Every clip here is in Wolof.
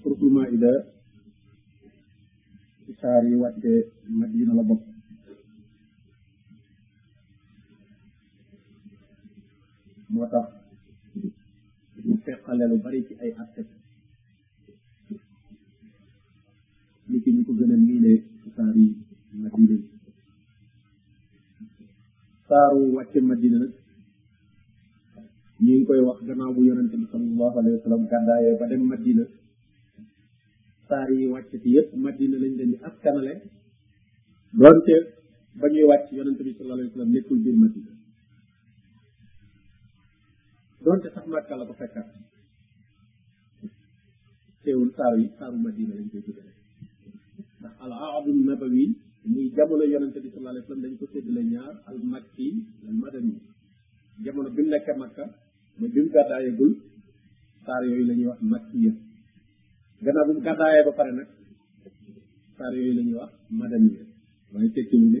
surtout Maïda ci saar yi wàcce Madina la bokk moo tax mu feqale lu bari ci ay aspect li ci ñu ko gën a miine ci saar yi Madina yi saaru wàcce Madina nag ñu ngi koy wax gannaaw bu yonente bi sallallahu alayhi wa sallam gàddaayee ba dem madina saar yi wàcc ci yépp madina lañ leen di askanale doonte ba ñuy wàcc yonente bi sallallahu alayhi wa sallam nekkul biir madina doonte sax màkka la ko fekkaat teewul saar yi saaru madina lañ koy tuddee ndax al aadu nabawi muy jamono yonente bi sallallahu alayhi wasallam dañ ko séddale ñaar al makki al madani jamono bi mu nekk makka ma bi mu gàddaayagul saar yooyu la ñuy wax makki yëpp gannaaw bu mu gàddaayee ba pare nag saar yooyu la ñuy wax madani yëpp waaye tekkiwul ne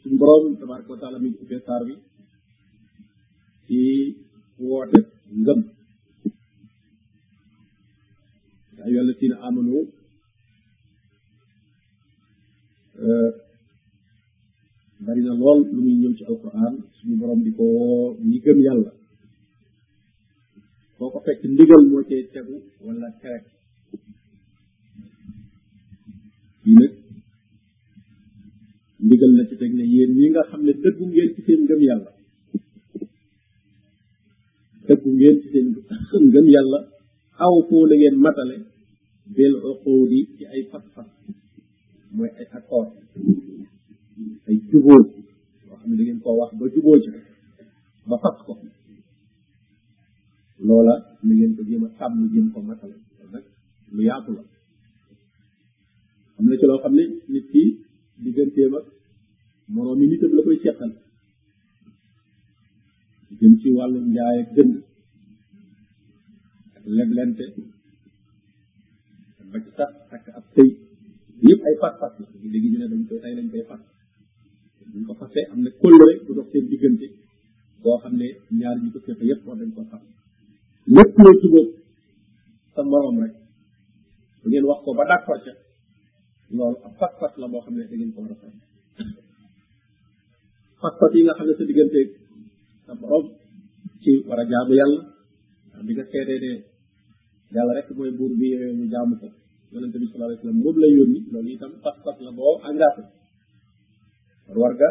suñu borom tabaraka wa taala mi ngi ubbee saar bi ci woote ngëm yaa ayyuha alladina amanu bari na lool lu muy ñëw ci alquran suñu borom di ko woo ñi gëm yàlla foo ko fekk ndigal moo cee tegu wala tere yi nag ndigal na ci teg ne yéen ñi nga xam ne dëggu ngeen ci seen ngëm yàlla dëggu ngeen ci seen ngëm yàlla aw foo la ngeen matale bil uqudi ci ay fas-fas mooy ay accord ay jubóo yoo xam ne da ngeen koo wax ba jubóo ci ba fas ko loola na ngeen ko jéem a sàmm jéem ko matale nag lu yaatu la am na ci loo xam ne nit ki digganteem ak moroom yi nitam la koy seqal jëm ci wàllu njaay ak jënd ak leblente ba ci sax ak ab sëy yëpp ay fas fas la léegi ñu ne dañ koy tay lañ koy fas buñ ko fasee am na kóllëre bu dox seen diggante boo xam ne ñaar ñi ko seq yëpp war nañ ko xam lépp loo jubóog sa morom rek bu ngeen wax ko ba d'accord ca loolu ab pas-pas la boo xam ne da ngeen ko war a xam pas-pas yi nga xam ne sa digganteeg sa borom ci war a jaamu yàlla ndax bi nga seetee ne yàlla rek mooy buur bi yooyu ñu jaamu ko yonente bi sallallahu alayhi wasallam moom la yónni loolu itam pas-pas la boo engagé war nga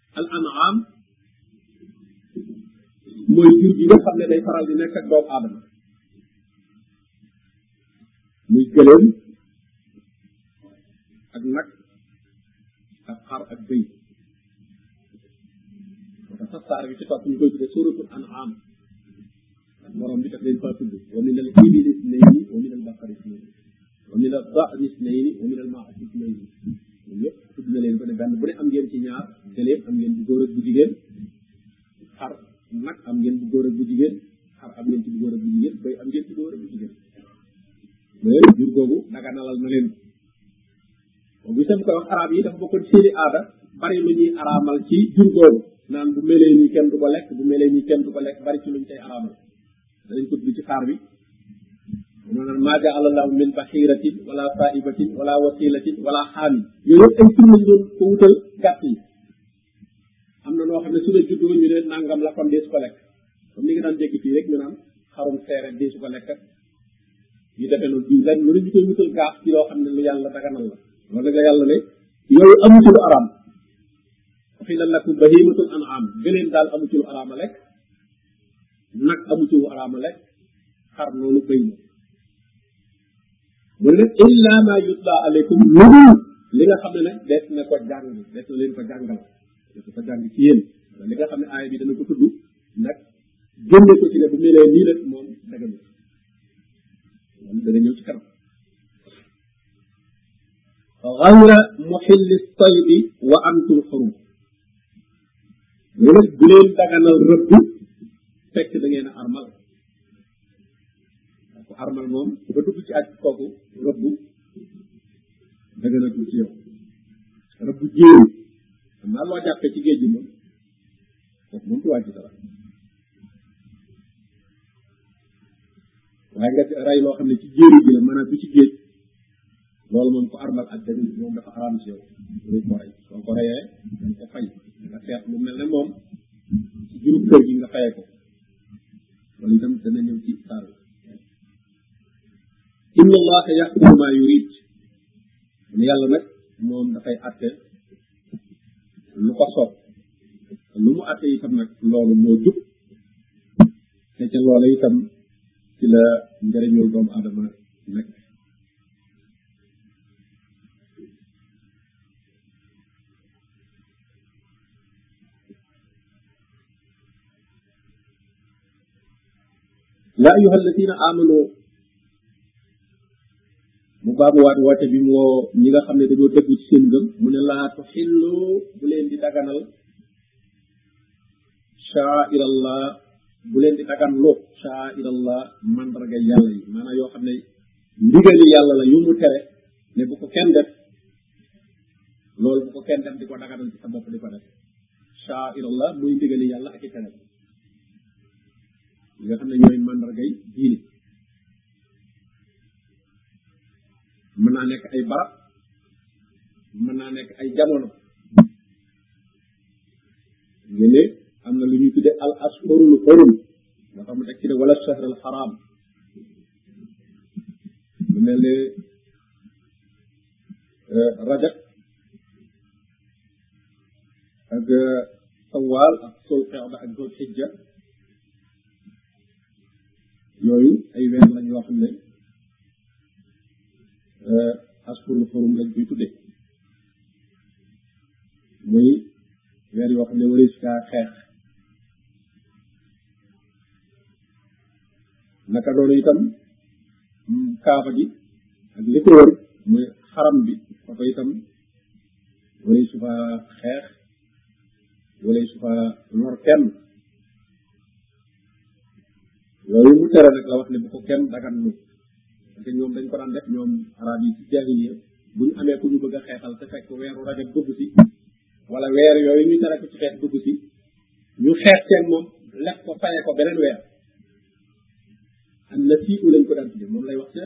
al an'am mooy jur gi nga xam ne day faral di nekk ak doomu aadama muy gëléem ak nag ak xar ak bëy dafa saar bi ci topp ñu koy tuddee suratul an'am borom bi daf leen faa tudd wa min al ibil isnayni wa min al baqar isnayni wa min al daad isnayni wa min al maas isnayni ñoom yëpp tudd na leen ko ne benn bu ne am ngeen ci ñaar gëléem am ngeen bu góor ak bu jigéen xar nag am ngeen bu góor ak bu jigéen xar am ngeen ci bu góor ak bu jigéen koy am ngeen ci bu góor ak bu jigéen mais jur googu daganalal na leen bu seen koy wax arab yi dafa bokkoon seeni aada bari lu ñuy araamal ci jur googu naan bu melee nii kenn du ko lekk bu melee nii kenn du ko lekk bari ci luñ koy araamal danañ ko tudd ci xaar bi mu naan maa jaa alallahu min baxiratin wala saibatin wala wasilatin wala xaamin yooyu yëpp ay tur lañ doon ko wutal gàtt yi am na noo xam ne su la juddoo ñu ne nangam la kon deesu ko lekk comme ni nga daan dégg fii rek ñu naan xarum seere deesu ko lekk ñu defee loolu diw ren loolu ñu koy wutal gaaf ci loo xam ne lu yàlla daganal la loolu rek la yàlla ne yooyu amu ci lu araam waxi lan lakum bahimatul an'am gëleen daal amu ci lu araama lekk nag amu ci lu araama lekk xar noonu bëy na mu ne illa ma yutla alaykum lu dul li nga xam ne nag des na ko jàng des na leen ko jàngal des na ko jàng ci yéen li nga xam ne aaya bi dana ko tudd nag génne ko ci ne bu melee nii rek moom dagan na loolu dana ñëw ci kanam xayra muxilli saydi wa antum xurum mu ne bu leen daganal rëbb fekk da ngeen a armal ku armal moom ba dugg ci aj kooku rëbb dëgg na ci yow rëbb jéem xam naa loo jàppee ci géej gi moom kooku moom du wàññi dara waaye nga rey loo xam ne ci jéeri gi la maanaam du ci géej loolu moom ko armal ak dëgg moom dafa araam ci yow luy ko rey soo ko reyee dañ ko fay nga seet lu mel ne moom ci juróom kër gi nga fayee ko loolu itam dana ñëw ci saar inna allaha yaxkumu ma yurid ne yàlla nag moom dafay atte lu ko soob lu mu atte itam nag loolu moo jub te ca loola itam ci la njëriñul doomu aadama nekk yaa ayuha alladina amanu mu baamuwaat woote bi mu woo ñi nga xam ne dañoo dëggu ci seen ngëm mu ne laa tuxillu bu leen di daganal shaair allah bu leen di dagan lu shaair allah mandarga yàlla yi maanaam yoo xam ne ndigali yàlla la yu mu tere ne bu ko kenn def loolu bu ko kenn def di ko daganal ci sa bopp di ko def sha'irallah muy ndigali yàlla ak i tere yi nga xam ne ñooy mandargay diine mën naa nekk ay barab mën naa nekk ay jamono nga ne am na lu ñuy tuddee al ashurul hurum moo tax mu teg ci ne wala shahr al haram lu mel ne rajab ak sawaal ak sol xeexda ak dul xijja yooyu ay weer lañ yoo xam ne askurul xurum lañ koy tudde muy weer yoo xam ne waris kaa xeex naka noonu itam kaaba gi ak li ko wër muy xaram bi fa ko itam wala su fa xeex wala su fa lor kenn loolu mu tere nag la wax ne bu ko kenn dagan lu parce que ñoom dañ ko daan def ñoom arab yi ci jaahiliya bu ñu amee ku ñu bëgg a xeexal te fekk weeru rajab dugg si wala weer yooyu ñu tere ko ci xeex dugg si ñu xeex seen moom lekk ko faye ko beneen weer am na fii lañ ko daan tuddee moom lay wax ca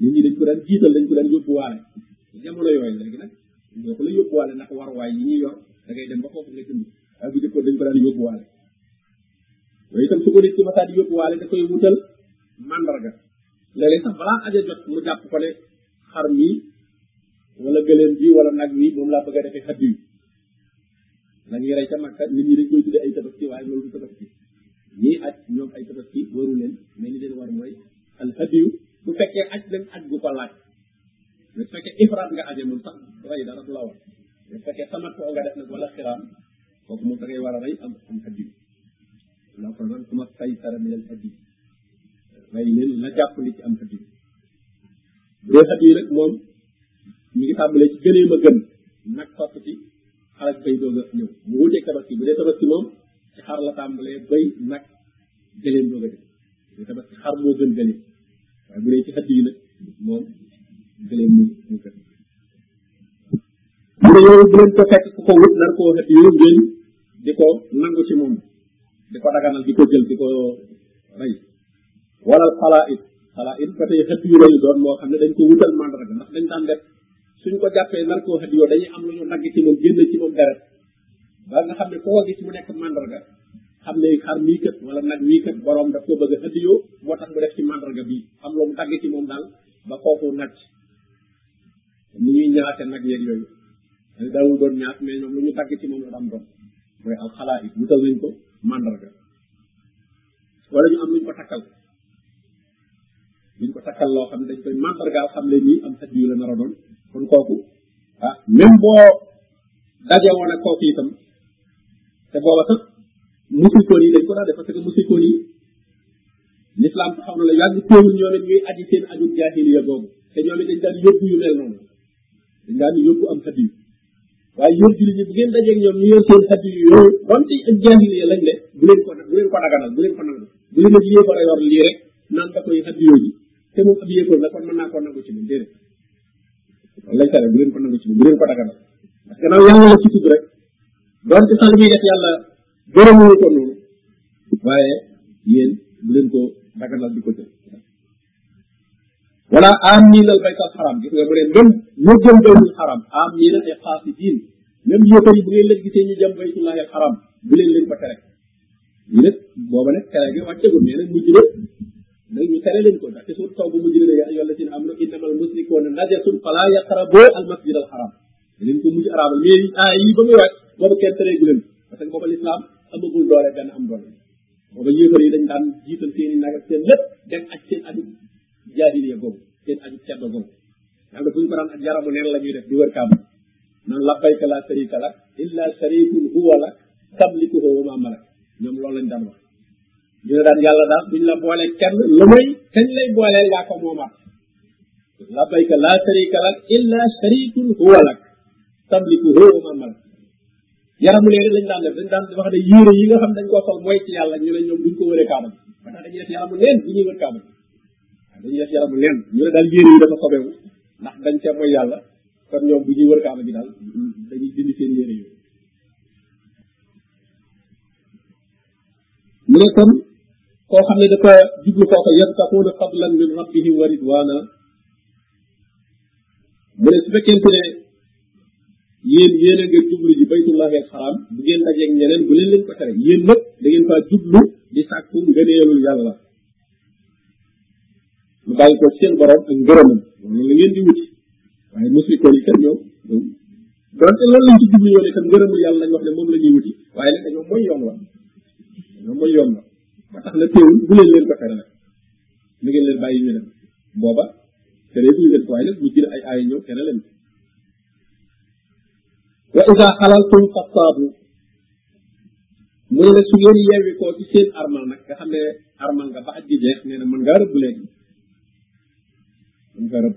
nit ñi dañ ko daan jiital dañ ko daan yóbbuwaale jamono yooyu léegi nag ñoo ko la yóbbuwaale ndax war waay yi ñuy yor da ngay dem ba foofu nga jënd ak bu jëkkoon dañ ko daan yóbbuwaale yooyu itam su ko nit ci masaat yóbbuwaale da koy wutal mandarga léeg-léeg sax balaa aja jot mu jàpp ko ne xar mi wala gëléem bi wala nag wi moom laa bëgg a defee xaddi wi la ñuy rey ca Makka nit ñi dañ koy tuddee ay tabaski waaye loolu du tabaski ñii aj ñoom ay tabaski waru leen mais li leen war mooy al hadiyu bu fekkee aj leen aj gu ko laaj mais su fekkee ifraat nga aje moom sax rey dara du la war mais su fekkee samat koo nga def nag wala xiraam kooku moom da ngay war a rey am am hadiyu la ko man kuma tay sara mi leen hadiyu rey leen la jàpp li ci am hadiyu bu dee hadiyu nag moom mi ngi tàmbalee ci gënee ma gën nag topp ci xarak bay doog a ñëw mu wutee tabaski bu dee tabaski moom ci xar la tàmbalee bay nag gëleen doog a def bu dee tabaski xar moo gën gëleen waaye bu dee ci xadd yi nag moom gëleen mu mu gën mu ne yow bu leen ko fekk ku ko wut nar koo xet yooyu ngeen di ko nangu ci moom di ko daganal di ko jël di ko rey wala al xalaid xalaid ba tey xëtt yu lañu doon moo xam ne dañ ko wutal mandarga ndax dañ daan def suñ ko jàppee nar koo xëtt yoo dañuy am lu ñu nagg ci moom génn ci moom deret ba nga xam ne foo gis mu nekk mandarga xam ne xar mii kat wala nag wii kat borom daf ko bëgg a xëtt yoo moo tax mu def ci mandarga bii am lu mu dagg ci moom daal ba foofu nag ni ñuy ñaate nag yeeg yooyu dañ daawul doon ñaat mais ñoom lu ñu dagg ci moom la daan doon mooy al xalaid wutal nañ ko mandarga wala ñu am luñ ko takkal luñ ko takkal loo xam ne dañ koy màndargaal xam ne nii am hadiyu la nar a doon kon kooku ah même boo daje woon ak kooku itam te booba sax musikoon yi dañ ko daa def parce que musikoon yi l'islam taxaw na la yàgg teewul ñoo ne ñuy aji seen aju jaahiliya boobu te ñoo ne dañ daan yóbbu yu mel noonu dañ daan yóbbu am hadiyu waaye yéen julli ñi bu ngeen dajeeg ñoom ñu yor seen xaddi yu yooyu donte ak jaahiliya lañ ne bu leen ko bu leen ko daganal bu leen ko nangu bu leen ak yéefar a yor lii rek naan da koy xaddi yooyu te moom ab yéefar la kon mën naa koo nangu ci moom déedéet loolu lañ tere bu leen ko nangu ci moom bu leen ko daganal parce que nag yàlla la ci tudd rek donte sax li muy def yàlla gërëmuñu ko noonu waaye yéen bu leen ko daganal di ko jël wala aminal baytal xaram gis nga mu ne même ñu jëm baytul xaram amina ay xaasidiin même yëkkër yi bu ngeen leen gisee ñu jëm baytullahi xaram bu leen leen ko tere ñu ne booba nag tere gi wàccegul nee na mujj na nag ñu tere leen ko ndax ci suur taw bu mujj na yaa ayyuha alladina amanu innamal musrikuuna najasun fala yaqrabu al masjid al xaram leen ko mujj arabal mais aay yi ba muy wàcc booba kenn tere gu leen parce que booba l'islam amagul doole benn am doole booba yéefar yi dañ daan jiital seen i nag ak seen lépp dem ak seen aju jaahiliya googu seen aju ceddo googu xam nga bu ñu ko daan ak yaramu neen la ñuy def di wër kaaba naan labbayka la sharika lak illa sharikun huwa lak tamlikuhu wa ma malak ñoom loolu lañ daan wax ñu ne daan yàlla daal duñ la boole kenn lu may kañ lay booleel yaa ko moomaat labbayka la sharika lak illa sharikun huwa lak tamlikuhu wa ma malak yaramu leer lañ daan def dañ daan wax ne yére yi nga xam dañ koo sol mooy ci yàlla ñu ne ñoom duñ ko wëree kaaba ba tax dañuy def yaramu leen bu ñuy wër kaaba dañuy def yaramu leen ñu ne daal yére yi dafa sobewu ndax dañ ca mooy yàlla kon ñoom bu ñuy wër kaaba gi daal dañuy dindi seen yére yooyu mu ne kon koo xam ne dafa jublu kooka yabtaxuuna fadlan min rabbihim wa ridwana mu ne su fekkente ne yéen yéen a nga jublu ji baytullahi al xaram bu ngeen dajeeg ñeneen bu leen leen ko tere yéen nag da ngeen faa jublu di sàkku ngëneelul yàlla lu bàyyi ko seen borom ak ngërëmam loolu la ngeen di wuti waaye musrikoon yi kat ñoom donte loolu lañ ci jublu woon itam ngërëmul yàlla lañ wax ne moom la ñuy wuti waaye nag dañoo mooy yoon wa dañoo mooy yoon wa ba tax na teewul bu leen leen ko tere nag na ngeen leen bàyyi ñu dem booba tere bu ñu leen ko waaye nag ñu jël ay aaya ñëw tere leen wa ida xalaltum fattaabu mu ne nag su ngeen yeewi koo ci seen armal nag nga xam ne armal nga ba aj gi jeex nee na mën ngaa rëbb léegi mën ngaa rëbb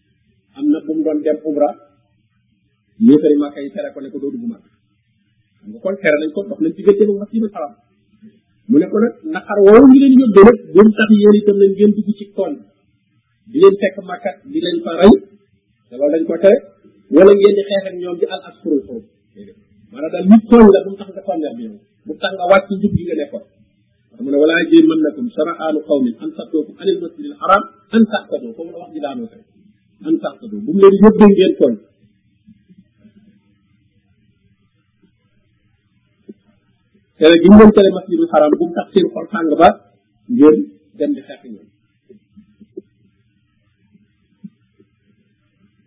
am na fu mu doon dem umra yéefari màkka yi tere ko ne ko doo dugg màkk xam nga kon tere nañ ko dox nañ ci gëcce bu masjidul xaram mu ne ko nag naqar woowu ñu leen yóbbee nag bu mu tax yéen itam nag ngeen dugg ci tool di leen fekk màkkat di leen fa rey te loolu dañ ko tere wala ngeen di xeex ak ñoom di al askuru foofu maanaam daal nit tooñ la bu mu tax nga tooñ bi yow bu mu tax nga wàcc njub gi nga nekkoon mu ne walaa jéem mën nakum shara'aanu qawmin an saddookum anil masjidil haram an taqtadoo foofu la wax ji daanoo tey an taqtadoo bu mu leen yóbbee ngeen tooñ te nag ñu leen tere masjidul haram bu mu tax seen xol tàng ba ngeen dem di xeex ñoom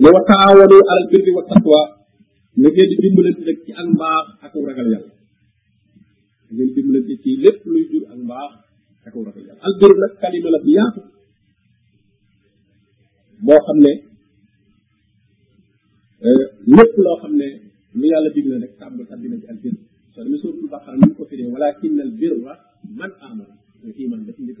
ne wa taawanu alal birri wa taqwa na ngeen di dimbalante nag ci ak mbaax ak ragal yàlla na ngeen dimbalante ci lépp luy jur ak mbaax ak ragal yàlla al birr nag kalima la bu yaatu boo xam ne lépp loo xam ne lu yàlla digle rek tàmm tàbbi na ci al birr soo demee suratul baqara ni mu ko firee walakin al birra man amana iman dafa njëkk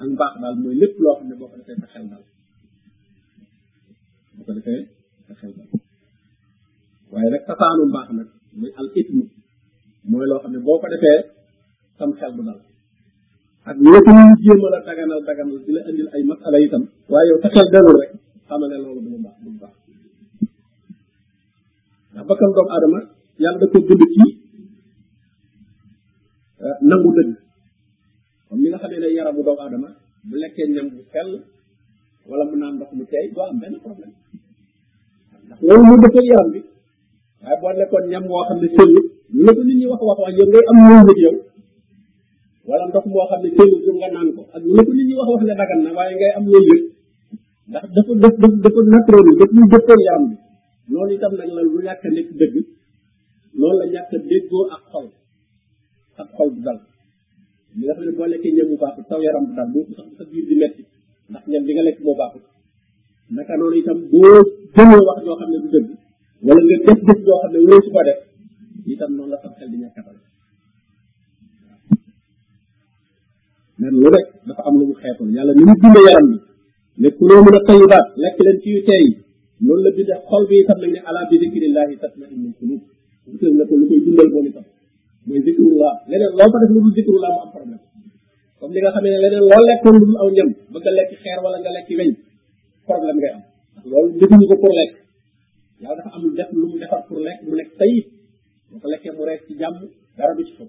ak mbaax daal mooy lépp loo xam ne boo ko defee sa xel daal boo ko defee sa xel daal waaye rek safaanu mbaax nag muy al ismu mooy loo xam ne boo ko defee sam xel du dal ak ñoo ko ñu jéem a la daganal daganal di la indil ay masala itam waaye yow sa xel dalul rek xamal ne loolu du lu baax du lu baax ndax bakkan doomu aadama yàlla da ko bind ci nangu dëgg comme li nga xamee ne yaramu doomu aadama bu lekkee ñam bu sell wala mu naan ndox mu teey doo am benn problème ndax loolu mu dëkkal yaram bi waaye boo lekkoon ñam woo xam ne sell lu ko nit ñi wax wax wax yow ngay am ñëw nit yow wala ndox moo xam ne sell pour nga naan ko ak lu ko nit ñi wax wax ne dagan na waaye ngay am loolu yëpp ndax dafa daf daf dafa naturel yi daf ñu dëkkal yaram bi loolu itam nag la lu ñàkk a nekk dëgg loolu la ñàkk a déggoo ak xol ak xol bu dal li nga xam ne boo lekkee ñam bu baaxul taw yaram bu dal boo sax sa biir di metti ndax ñam bi nga lekk moo baaxul naka noonu itam boo jëlee wax joo xam ne du dëgg wala nga def def joo xam ne wóor su ko def itam noonu la sax xel di ñàkk a dal nen lu rek dafa am lu mu xeetoon yàlla ni mu dundee yaram bi ne kuloo mën a tayibaat lekk leen ci yu teey loolu la bindee xol bi itam nag ne ala bi zikrillahi tatma'innul qulub wutal na ko lu koy dundal moom itam mooy zikrullah leneen loo ko def lu dul zikrullah mu am problème comme li nga xamee ne leneen loo lekkoon lu dul aw ñam ba nga lekk xeer wala nga lekk weñ problème ngay am ndax loolu defuñu ko pour lekk yàlla dafa am lu def lu mu defar pour lekk mu nekk tayib boo ko lekkee mu rees ci jàmm dara du ci xaw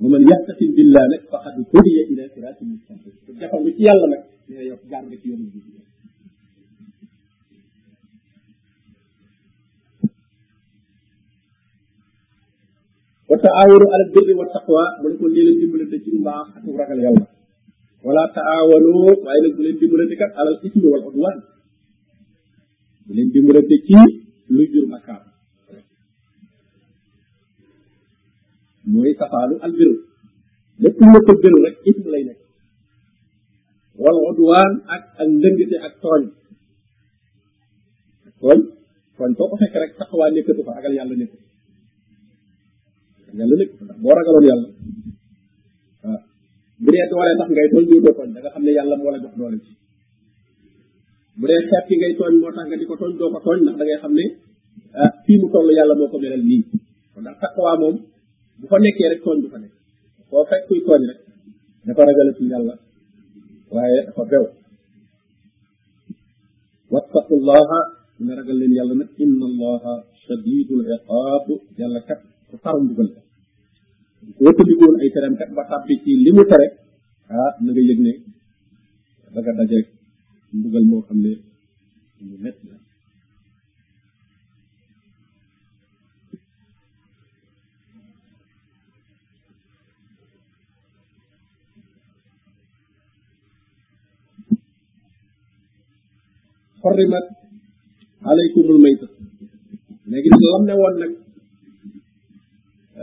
mu man yaqtasim billah nag faqad hudiya ila siratin mustaqim te jafandu ci yàlla nag dina yokk jaar nga ci yoonu bi wa taawanu ala birri wa taqwa mu ne ko lii leen dimbalante ci mbaax ak ragal yàlla wala taawanu waaye nag bu leen dimbalante kat alal ismi wal udwan bu leen dimbalante ci luy jur bakkaar mooy safaanu albiru lépp lu nekkul biru rek ism lay nekk wal udwaan ak ak ndëngte ak tooñ tooñ tooñ boo ko fekk rek taqwaa nekkatu fa ragal yàlla nekkatu yàlla nekk ndax boo ragaloon yàlla waaw bu dee doole tax ngay tooñ doo tooñ da nga xam ne yàlla moo la jox doole ci bu dee xeet ki ngay tooñ moo tax nga di ko tooñ doo ko tooñ ndax da ngay xam ne ah fii mu toll yàlla moo ko melal nii kon ndax taqwa moom bu fa nekkee rek tooñ bu fa nekk foo fekk kuy tooñ rek dafa ragale ci yàlla waaye dafa bew wattaqullaha nga ragal leen yàlla nag inna allaha shadidul iqaab yàlla kat ku taru mbugal wëttandikoon ay tereem kat ba tàbbi ci li mu tere ah na nga yëg ne da nga dajeeg mbugal moo xam ne mu métti la xorrimat alaykumul mayta léegi nag lam ne woon nag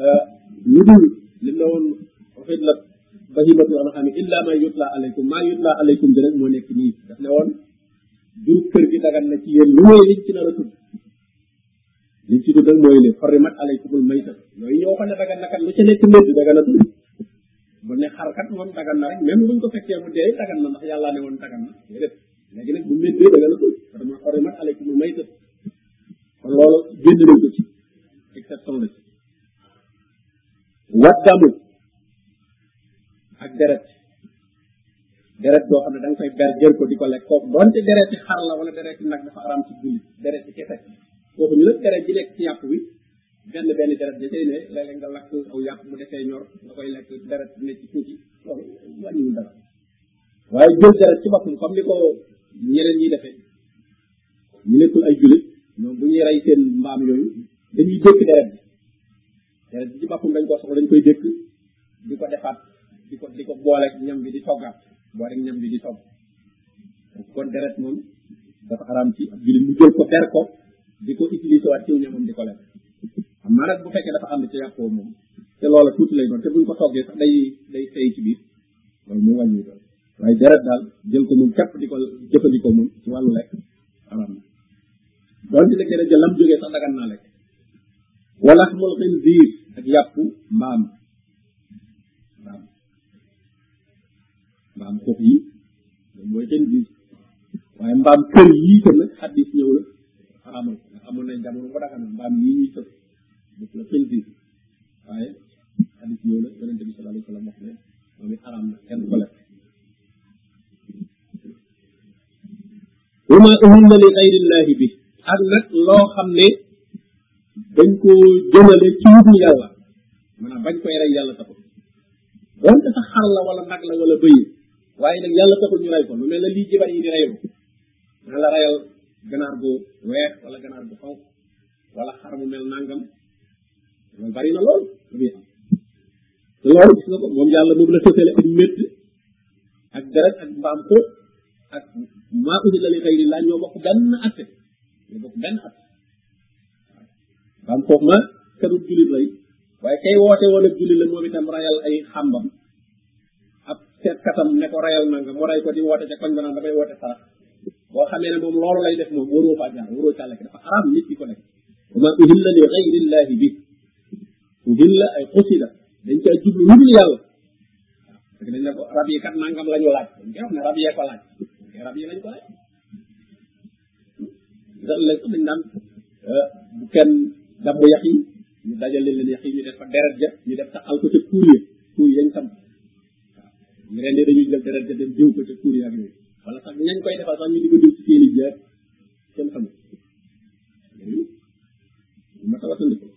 euh, lu dul li ne woon waxit la bahimatul an'am illa ma yutla alaykum ma yutla alaykum bi rek moo nekk nii daf ne woon jur kër gi dagan na ci yéen lu mooy liñ ci nar a tudd liñ ci tudd rek mooy leen xorrimat alaykumul mayta yooyu ñoo ko ne dagan na kat lu ca nekk mbir dagan na tudd bu ne xar kat moom dagan na rek même buñ ko fekkee mu dee dagan na ndax yàlla ne woon dagan na déedéet léegi nag bu méttee da nga la koy vraiment xorimat aleykum lu may tëb kon loolu génn nañ ko ci exception la ci waddamu ak deret deret boo xam ne da nga koy ber jël ko di ko lekk kooku doonte dereti xar la wala dereti nag dafa araam ci jullit deret bi kese kooku ñu nag deret ji nekk ci yàpp wi benn benn deret da cay ne léeg-léeg nga lakk aw yàpp mu defee ñor nga koy lekk deret ne ci tuuti loolu wàññiwul dara waaye jël dara ci boppam comme ni ko ñeneen ñi defee ñu nekkul ay jullit ñoom bu ñuy rey seen mbaam yooyu dañuy dékk deret bi deret bi ci boppam dañ ko soxla dañ koy dékk di ko defaat di ko di ko booleeg ñam bi di toggaat booleeg ñam bi di togg kon deret moom dafa araam ci ab jullit mu jël ko ber ko di ko utilisé waat ci ñamam di ko lekk am naa nag bu fekkee dafa ànd ci yàqoo moom te loola tuuti lay doon te buñ ko toggee sax day day fay ci biir loolu mu wàññi ko waaye deret daal jël ko moom képp di ko jëfandikoo moom ci wàllu lekk araam na doon ci lekkee ja lam jógee sax dagan naa lekk wala xamul xin biir ak yàppu mbaam mbaam mbaam xob yi moom mooy seen biir waaye mbaam kër yii tam nag xaddis ñëw la xaraamal ko nga xamoon nañ jamono ba dagan mbaam yi ñuy sëf def la seen biir waaye xadis ñëw na yonente bi sallallahu alayhi wa sallam wax ne moom it araam na kenn ko lekk wa ma uhilla li xayrillahi bi ak nag loo xam ne dañ ko jëmale ci lu dul yàlla maanaam bañ koy rey yàlla taxul donte sax xar la wala nag la wala bëy waaye nag yàlla taxul ñu rey ko lu mel ne lii jibar yi di rey ko na la reyal ganaar gu weex wala ganaar gu xonq wala xar mu mel nangam loolu bari na lool lu muy am te loolu gis nga ko moom yàlla moom la tësale ak métt ak deret ak mbaam ko ak maa usi la li xëy laa ñoo bokk benn atte ñoo bokk benn atte mbaam ko ma kadul julit lay waaye kay woote woon ak julit la moom itam rayal ay xàmbam ab seetkatam ne ko rayal nanga mu ray ko di woote ca koñ ba naan dafay woote sarax boo xamee ne moom loolu lay def moom waroo faa jaar waroo càlle dafa araam nit ki ko def ma uhilla li gayrillahi bi uhilla ay xusida dañ caa jublu lu dul yàlla parce que dañ ne ko rab yi kat nangam la ñu laaj dañ koy wax ne rab yee ko laaj rab yi lañ ko laaj ndax léegi dañ naan bu kenn damm yax yi ñu dajale leen yax yi ñu def fa deret ja ñu def taxal ko ca kuur yi kuur yañ sam ñu ren de dañuy jël deret ja dem diw ko ca kuur yi ak yooyu wala sax ñañ koy defal sax ñu di ko diw ci seeni jeex kenn xam ma tawatandi ko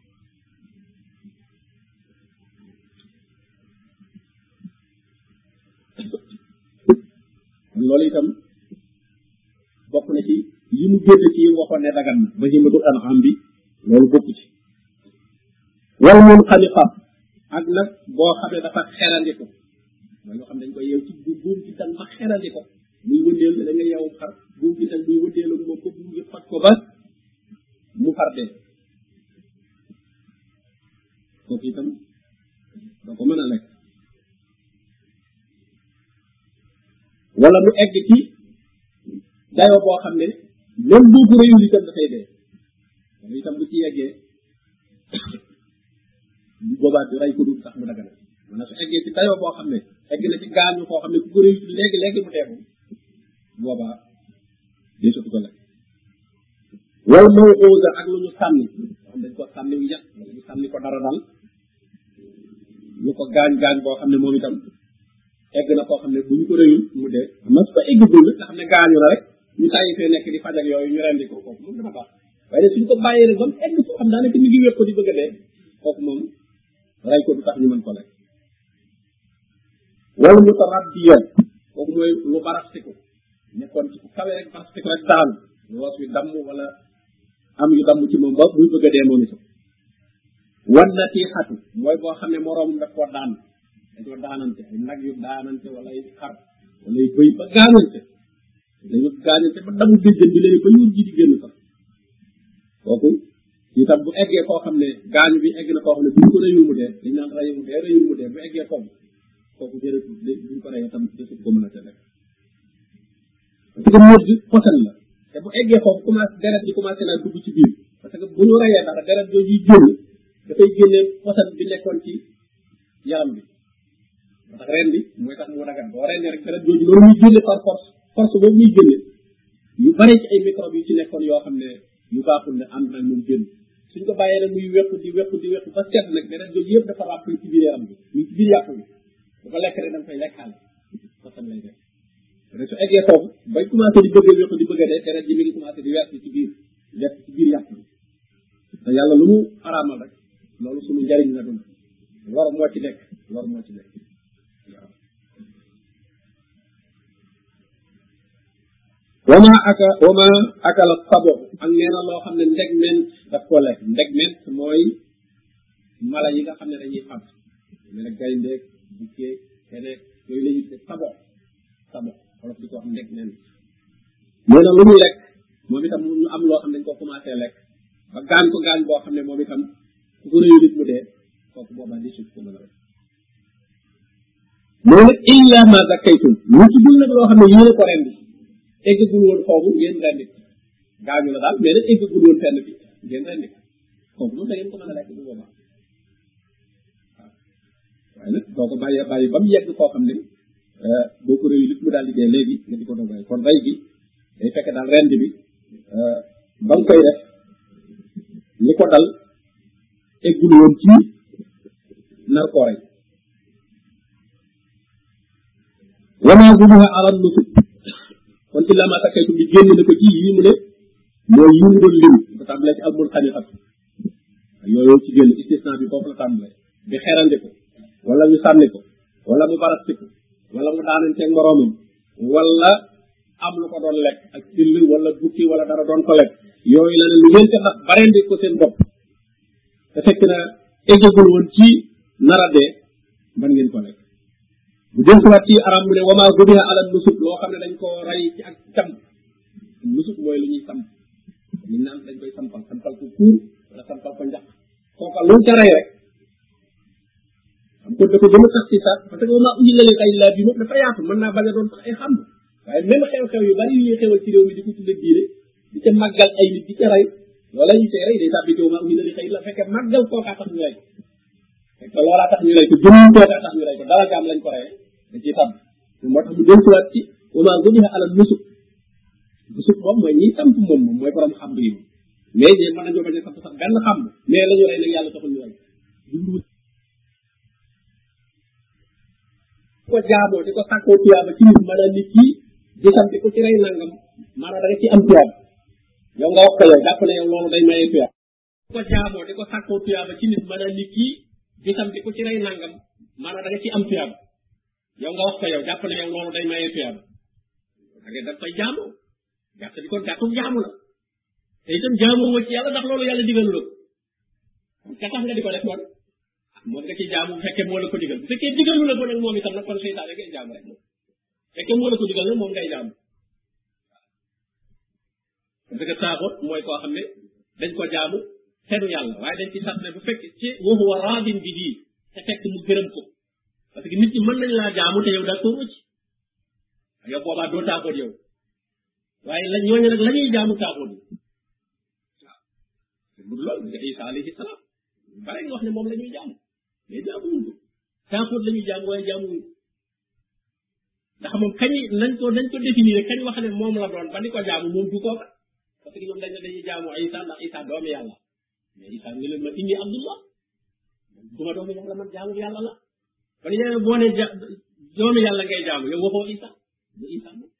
loolu itam bokk na ci yi mu génn ci yi waxoon ne dagan na ba jëmatu anam bi loolu bokk ci wal mun xaniqa ak nag boo xam ne dafa xerandi ko mooy loo xam dañ koy yeew ci bu buum ci tan ba xerandi ko muy wëndeel da nga yeew xar buum ci tan muy wëndeel ak moom ko buum gi fat ko ba mu far dee kooku itam doo ko mën a lekk wala mu egg ci dayoo boo xam ne même boo ko réyul itam dafay dee moom itam bu ci yeggee bu boobaa di rey ko dul sax mu dagana mana su eggee ci dayoo boo xam ne egg na ci gaañu koo xam ne ku ko réyul léegi léegi mu dee moom boobaa dee sotu ko lekk wal mawuuda ak lu ñu sànni xam dañ ko sànni wu yàq wala ñu sànni ko dara dal ñu ko gaañ gaañ boo xam ne moom itam egg na koo xam ne bu ñu ko rëyul mu dee mas ko egg dul nga xam ne gaañu la rek ñu tàyyi fee nekk di fajal yooyu ñu rendi ko kooku moom dama baax waaye ne suñ ko bàyyee rek ba mu egg foo xam daanaka mi ngi wér ko di bëgg a dee kooku moom rey ko du tax ñu mën ko lekk wala ñu ko rab bi yoon kooku mooy lu barastiku nekkoon ci ku kawe rek barastiku rek daanu loos wi damm wala am yu damm ci moom ba muy bëgg a dee moom itam wan na tii xatu mooy boo xam ne moroom daf ko daan dañoo daanante ay nag yu daanante wala ay xar wala ay bëy ba gaanante dañu gaanante ba damu déjjën bi léegi ba ñuur ji di génn sax kooku itam bu eggee koo xam ne gaañu bi egg na koo xam ne buñ ko reyul mu dee dañ naan reyul mu dee reyul mu dee bu eggee foofu kooku jërëtul buñ ko reyee tam desul ko mën a te nekk parce que muus bi posan la te bu eggee foofu commencé deret bi commencé naa dugg ci biir parce que bu ñu rayee dara deret jooju génn dafay génne posan bi nekkoon ci yaram bi ndax ren bi mooy tax mu dagan boo rendee rek deret jooju loolu muy génne par force force boobu muy génne yu bare ci ay microbe yu ci nekkoon yoo xam ne yu baaxul ne ànd nag moom génn suñ ko bàyyee nag muy wépp di wépp di wépp ba set nag deret jooju yëpp dafa ràpp ci biir yaram bi ñu ci biir yàpp bi dafa lekk rek da nga koy lekkaale posan lay def ne su eggee foofu bañ commencé di bëgg a wéq di bëgg a dee deret ji mi ngi commencé di weesu ci biir def ci biir yàpp bi te yàlla lu mu araamal rek loolu suñu njariñ la doon lor moo ci nekk lor moo ci nekk wama aka wama akala sabo ak nee na loo xam ne ndeg men daf ko lekk ndeg men mooy mala yi nga xam ne dañuy fab mel ne gayndeeg bukkee keneen yooyu la ñuy te sabo sabo wolof di ko wax ndeg nen nee na lu muy lekk moom itam ñu am loo xam ne dañ ko commencé lekk ba gaañ ko gaañ boo xam ne moom itam ku ko réyu nit mu dee kooku boobaa di suuf ko mën a rek moo ne illa ma zakkaytum lu ci dul nag loo xam ne yéen a ko rendi eggagul woon xoobu ngeen rendi gaañu la daal mais nag eggagul woon fenn bi ngeen rendi kooku moom da ngeen ko mën a lekk bu boobaa waaye nag boo ko bàyyee bàyyi ba mu yegg koo xam ne boo ko réyu lépp mu daal di dee léegi nga di ko doon bàyyi kon rey bi day fekk daal rend bi ba nga koy def li ko dal eggul woon ci nar koo rey wama guduha aral lu tut kon ci lama takkaytu bi génn na ko ci yi mu ne mooy yi mu doon lim ba tàmbalee ci almul xanixat yooyu ci génn istisna bi foofu la tàmbalee bi xerandi ko wala ñu sànni ko wala mu barasti ko wala mu daananteeg moroomam wala am lu ko doon lekk ak till wala bukki wala dara doon ko lekk yooyu la ne lu ngeen ko ndax bareen di ko seen bopp te fekk na eggagul woon ci nara dee man ngeen ko lekk bu jël siwaat ci arab mu ne wama gubiha ala nusuk loo xam ne dañ koo rey ci ak cam nusuk mooy lu ñuy samp ñu naan dañ koy sampal sampal ko kuur wala sampal ko njaq kooka lu ca rey rek xam ko dafa gën a tax ci sax parce que wama uyi la li xay laa bi moom dafa yaatu mën naa bañ a doon sax ay xam waaye même xew-xew yu bari yu ñuy xewal ci réew mi di ko tudde diine di ca màggal ay nit di ca rey wala ñu cay rey day tàbbi taw ma uñu la di xëy la fekke màggal kookaa tax ñu rey ko fekk loolaa tax ñu rey ko jëmum kookaa tax ñu rey ko dara gaam lañ ko reyee da ciy tàbb moo tax mu dellusiwaat ci wama gudiha ala nusuk nusuk moom mooy ñiy samp moom moom mooy borom xam yi mais ñee mën nañoo bañ a samp sax benn xam mais la ñu rey nag yàlla taxul ñu rey ko jaamoo di ko sàkkoo tuyaaba ci nit maanaam nit ki di sant ko ci rey nangam maanaam da nga ci am tuyaaba yow nga wax ko yow jàpp ne yow loolu day maye tuyaaba ko jaamoo di ko sàkkoo tuyaaba ci nit maanaam nit ki di sant ko ci rey nangam maanaam da nga ci am tuyaaba yow nga wax ko yow jàpp ne yow loolu day maye tuyaaba da nga da koy jaamoo gàtt bi kon gàttum jaamu la te itam jaamoo nga ci yàlla ndax loolu yàlla digal la ka tax nga di ko def kon moom nga ciy jaamu bu fekkee moo la ko digal bu fekkee digalu la ko nag moom itam nag kon seytaane ngay jaamu rek moom fekkee moo la ko digal nag moom ngay jaamu parce que taaxut mooy koo xam ne dañ ko jaamu teru yàlla waaye dañ ci sàtt ne bu fekk ci wa huwa raadin bi dii te fekk mu gërëm ko parce que nit ñi mën nañ laa jaamu te yow daal ko rëcc yow boobaa doo taaxut yow waaye la ñooñu nag la ñuy jaamu taaxut yi waaw te bu lool nga isa alayhi salaam bare nga wax ne moom la ñuy jaamu mais jaamuwuñ ko taaxut la ñuy jaamu waaye jaamuwuñ ko ndax moom kañ nañ ko nañ ko définir kañ wax ne moom la doon ba di ko jaamu moom du kooka parce que ñoom dañ ne dañuy jaamu isa ndax isa doomi yàlla mais isa nga leen ma inni abdullah du ma doomi yàlla man jaamu yàlla la kon yàlla boo ne ja doomi yàlla ngay jaamu yow waxoo isa du isa moom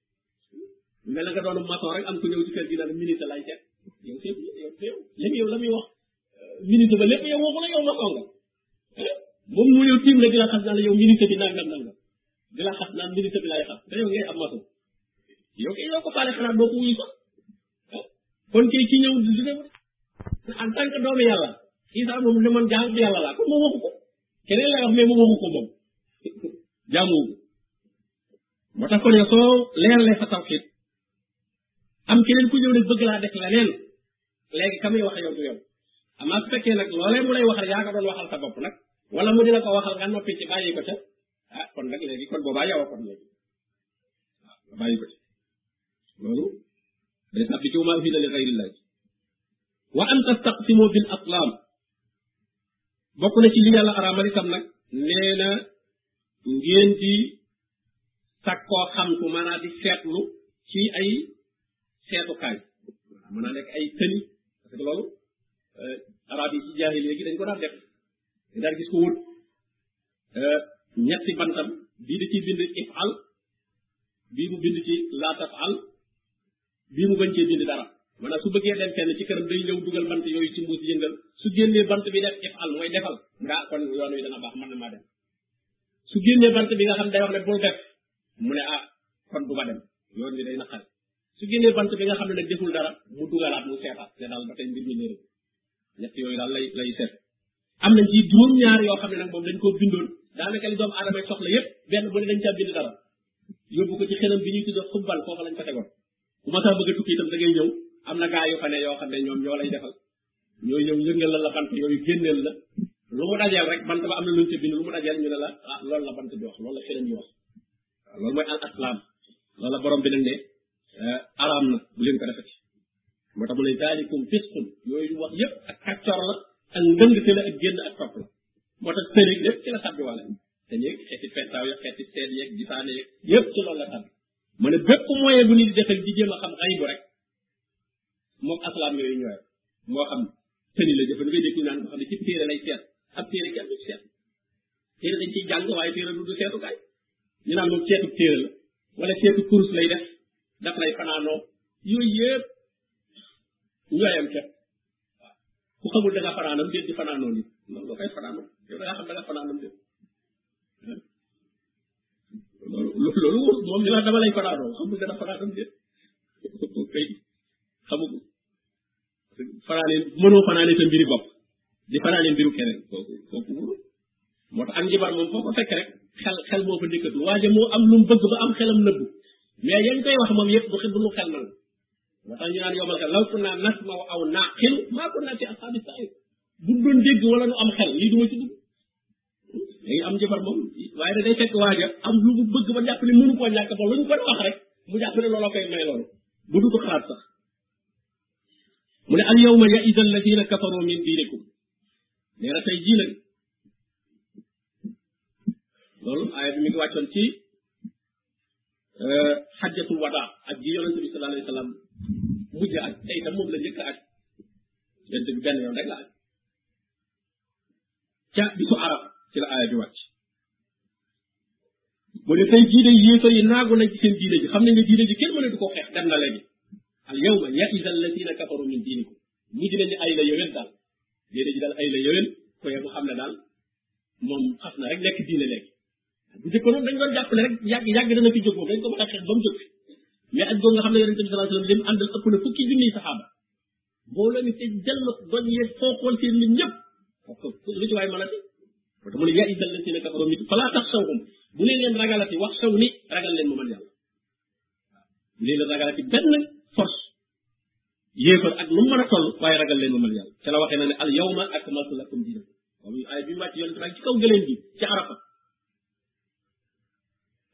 mel nga doon maçon rek am ku ñëw ci kër gi naan minute lay seet yow seet yow yow léegi yow la muy wax euh, minute ba lépp yow waxu la yow maçon nga eh? moom mu yow tiim la di la xas naan yow minute bi nangam nangam di la xas naan minute bi lay xas te yow ngay am maçon yow kay yow ko faale xanaa doo ko wuyu sax eh? kon kay ci ñëw du dem en tant que doomu yàlla isa moom ne man jaam yàlla laa ko moom waxu ko keneen lay wax mais moom waxu ko moom jaamu moo tax kon yow soo leeralee sa tawxiid am keneen ku ñëw nag bëgg laa def leneen léegi ka muy wax yow du yow amaa su fekkee nag loolee mu lay waxal yaa ko doon waxal sa bopp nag wala mu dina ko waxal nga noppi ci bàyyi ko ca ah kon nag léegi kon boobaa yow a kon léegi waaw nga bàyyi ko ca loolu day sàbbi ci wama uhilla li gayrillah wa an tastaqsimu bil atlam bokk na ci li yàlla araamal itam nag nee na ngeen di sakkoo xamtu maanaam di seetlu ci ay seetukaay mën naa nekk ay tëni parce que loolu euh, arab yi ci jaahil léegi dañ ko daan def dañ daan gis ko wut euh, ñetti bantam bii da ciy bind ifal bii mu bind ci laa tafal bii mu bañ cee bind dara maanaam su bëggee dem fenn ci këram day ñëw dugal bant yooyu ci mbuus yëngal su génnee bant bi def if al mooy defal nga kon yoon wi dana baax mën na maa dem su génnee bant bi nga xam day wax ne bul def mu ne ah kon du ma dem yoon wi day naqari su génnee bant bi nga xam ne nag deful dara mu dugalaat mu seetaat te daal ba tey mbir mi néew ñett yooyu daal lay lay seet am nañ ci juróom ñaar yoo xam ne nag moom dañ koo bindoon daanaka li doomu aadama soxla yépp benn bu ne dañ caa bind dara yóbbu ko ci xelam bi ñuy tudde xubbal foofu lañ ko tegoon bu ma saa bëgg a tukki itam da ngay ñëw am na gaa yu fa ne yoo xam ne ñoom ñoo lay defal ñoo ñëw yëngal la la bant yooyu génneel la lu mu dajeel rek bant ba am na luñ ca bind lu mu dajeel ñu ne la ah loolu la bant bi wax loolu la xelam yi wax waaw loolu mooy al aslam loolu la borom bi nag ne araam na bu leen ko defati moo tax mu ne daalikum fisqun yooyu wax yépp ak kàccor la ak ndëngte la ak génn ak topp la moo tax sëriñ lépp ci la sàbbi wàlla te ñeeg xeeti fettaaw ya xeeti seet yeeg gisaane yeeg yépp ci loolu la sàbbi mu ne bépp moyen bu nit di defal di jéem a xam xaybu rek moom asalaam yooyu ñooy moo xam tëni la jëfandikoo ngay dégg ñu naan ko xam ne ci téere lay seet ak téere kenn du seet téere dañ ciy jàng waaye téere du du seetukaay ñu naan moom seetu téere la wala seetu kurus lay def daf lay fanaanoo yooyu yëpp ñooyam képp waaw ku xamul da nga fanaanam déet di fanaanoo nit loolu nga koy fanaanoo yow da nga xam da nga fanaanam déet loolu moom ñu naan dama lay fanaanoo xam nga dana fanaanam de kay xamu ko fanaane mënoo fanaane sa mbiri bopp di fanaane mbiru keneen kooku kooku moo tax ak njibar moom foo ko fekk rek xel xel moo fa njëkkatu waaye moo am lu mu bëgg ba am xelam nëbbu mais yañ koy wax moom yëpp bu xel bu lu xel na la moo tax ñu naan yomal ka law kunna nasma aw naqilu maa kunna fi ashabi sa'ir bu doon dégg wala nu am xel lii du ma ci dugg day am jabar moom waaye da day fekk waaja am lu mu bëgg ba jàpp ne mënu koo ñàkk ba lu ñu ko wax rek mu jàpp ne looloo koy may loolu bu du ko xalaat sax mu ne al yawma yaisa alladina kafaru min diinikum nee na tey jii nag loolu aaya bi mi ngi wàccoon ci xajjatul wadaa ak ji yonent bi sallallahu alayhi wa sallam mujj ak tey tam moom la njëkk ak yonent bi benn yoon rek la ak ca bisu arab ci la aaya bi wàcc mu ne tey jii de yéefar yi naagu nañ ci seen diine ji xam nañ ne diine ji kenn mënatu ko xeex dem na léegi al yawma yaisa alladina kafaru min diinikum mujj nañu ay la yowén daal diine ji daal ay la yowén ko yow mu xam ne daal moom xas na rek nekk diine léegi bu jëkkoon dañ doon jàpp ne rek yàgg yàgg dana fi jóg moom dañ ko mën a xeex ba mu jóg mais aj googu nga xam ne yonente bi sallallahu alayhi wasallam lim àndal ëpp na fukki junniy saxaaba mbooloo mi te jël na doñ yeeg foofoon seen nit ñëpp parce que lu ci waay mën a fi parce que mu ne yaa isal lasina kafaroo mit falaa tax sawhum bu leen leen ragalati wax saw ni ragal leen ma man yàlla bu leen leen ragalati benn force yéefar ak lu mu mën a toll waaye ragal leen ma man yàlla te la waxee na ne al yawma akmaltu lakum dinakum comme ay bi mu wàcc yonente bi ci kaw gëleen bi ci arafa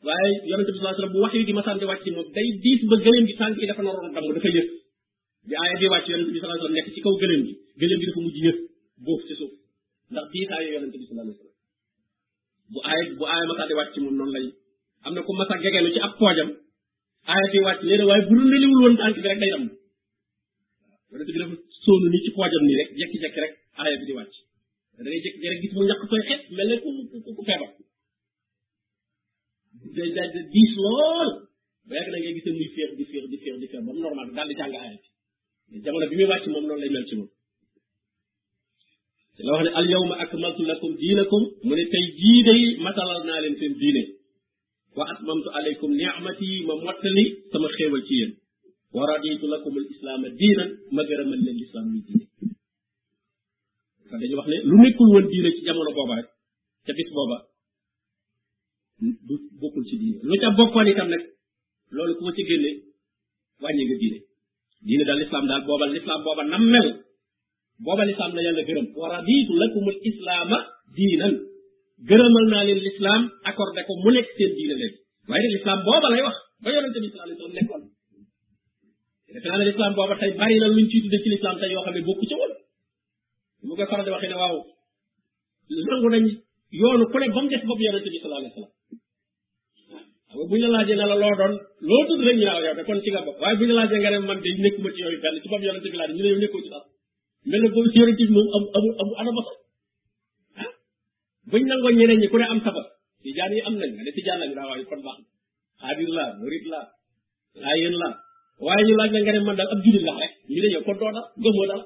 waaye yonente bi sallallahu alayhi wasallam bu wax yi di masante wàcc ci moom day diis ba gëleen bi tànk yi dafa naroon damm dafa yëg bi aaya bi wàcc yonent bi sallallahu alayhi wasallam nekk ci kaw gëléem bi gëléem bi dafa mujj yëg boof ci suuf ndax diisaayu yonent bi sallallahu alayhi wasallam bu aaya bu aaya masaa di wàcc moom noonu lay am na ku masa gegelu ci ab poojam aaya bi wàcc nee na waaye bu dul liwul woon tànk bi rek day am yonent bi dafa sóonu nii ci poojam nii rek jekki-jekki rek aaya bi di wàcc da ngay jekki rek gis mu ñàkk koy xet mel ne ku ku feebar day daal di diis lool ba yàgg na ngay gisee muy féex di féex di féex di féex ba mu normal daal di jàng aaya bi jamono bi muy wàcc moom noonu lay mel ci moom la wax ne al yawma akmaltu lakum diinakum mu ne tey jii day matalal naa leen seen diine wa atmamtu alaykum ni'mati ma mottali sama xéewal ci yéen wa raditu lakum al islaama diinan ma gërëmal leen lislaam muy diine kon dañu wax ne lu nekkul woon diine ci jamono booba rek ca bis booba du bokkul ci diine lu ca bokkoon itam nag loolu ku ma ci génne wàññi nga diine diine daal lislaam daal booba lislaam booba nam mel booba lislaam la yàlla gërëm wa raditu lakumul islaama diinan gërëmal naa leen lislaam accordé ko mu nekk seen diine léegi waaye nag lislaam booba lay wax ba yonente bi sallallahu alayhi wasallam nekkoon defe naa ne lislaam booba tey bari na luñ ciy tudde ci lislaam tey yoo xam ne bokku ca woon mu nga faral di waxee ne waaw nangu nañ yoonu ku ne ba mu def bopp yonente bi sallallahu alayhi wa sallam waaw buñ la laajee ne la loo doon loo tudd rek ñu naan yow de kon ci nga bokk waaye buñ la laajee nga ne man de nekkuma ci yooyu benn ci bopp yonente bi laa ñu ne yow nekkoo ci sax mel na boobu ci yonente bi moom amu amu amu ana ba sax buñ nangoo ñeneen ñi ku ne am sabab tijaan yi am nañ nga ne tijaan lañ daa waaye kon baax xaadir la murit la laayeen la waaye ñu laaj la nga ne man daal ab jullit la rek ñu ne yow kon doo dal gëmoo dal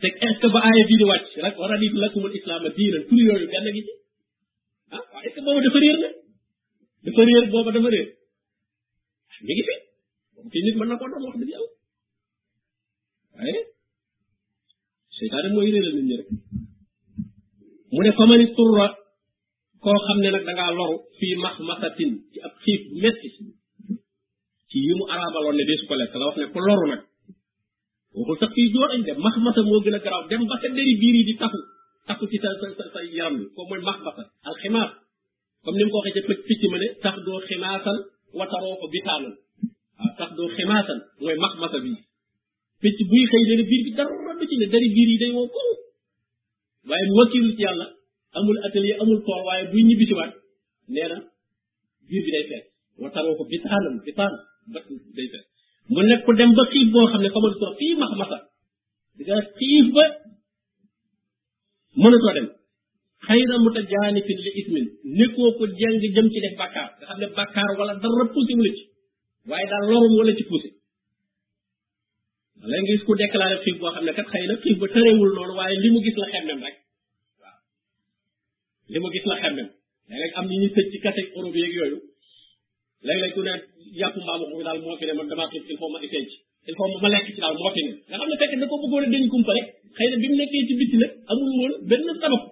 te est ce que ba aaya bii di wàcc rek war a di lakumul islaama diinan tur yooyu benn gi ci ah waaw est ce que boobu dafa réer na dafa réer booba dafa réer mi ngi fi boobu ci nit mën na koo doon wax dëgg yàlla waaye seytaane mooy réeral nit ñi rek mu ne fa mani turra koo xam ne nag dangaa loru fii max masatin ci ab xiif bu metti ci yi mu araabaloon ne deesu ko lekk la wax ne ku loru nag waxul sax fii joo añ de max masa moo gën a garaaw dem ba sa deri biir yi di tafu tafu ci sa sa sa sa yaram bi kooku mooy max masa al ximaas comme ni mu ko waxee ca pëcc picc ma ne tax doo ximaasan wataroo ko bitaanan waaw tax doo ximaasan mooy max masa bi picc buy xëy dana biir bi dara du ci ne dari biir yi day woo koŋ waaye mu wakkilu ci yàlla amul atelier amul koor waaye buy ñibbi ci waat nee na biir bi day fees wa taroo ko bitaanan bitaan bat day fees mu nekk ku dem ba xiif boo xam ne xamal ko fii max masa di nga xiif ba mënatoo dem xayra mutajaanifin li ismin nekkoo ko jeng jëm ci def bàkkaar nga xam ne bàkkaar wala dara poussé wu la ci waaye daal loru moo la ci poussé léegi gis ku déclaré xiif boo xam ne kat xëy na xiif ba tëreewul noonu waaye li mu gis la xemmem rek li ma gis la xemmem léeg-léeg am ni ñu tëj ci kase Europe yeeg yooyu léeg-léeg ku ne yàpp mbaamu ko daal moo fi ne man damaa xiif il faut ma essayé ci il faut ma lekk ci daal moo fi ne nga xam ne fekk da ko bëggoon a dañ kumpa rek xëy na bi mu nekkee ci bitti nag amul woon benn sabab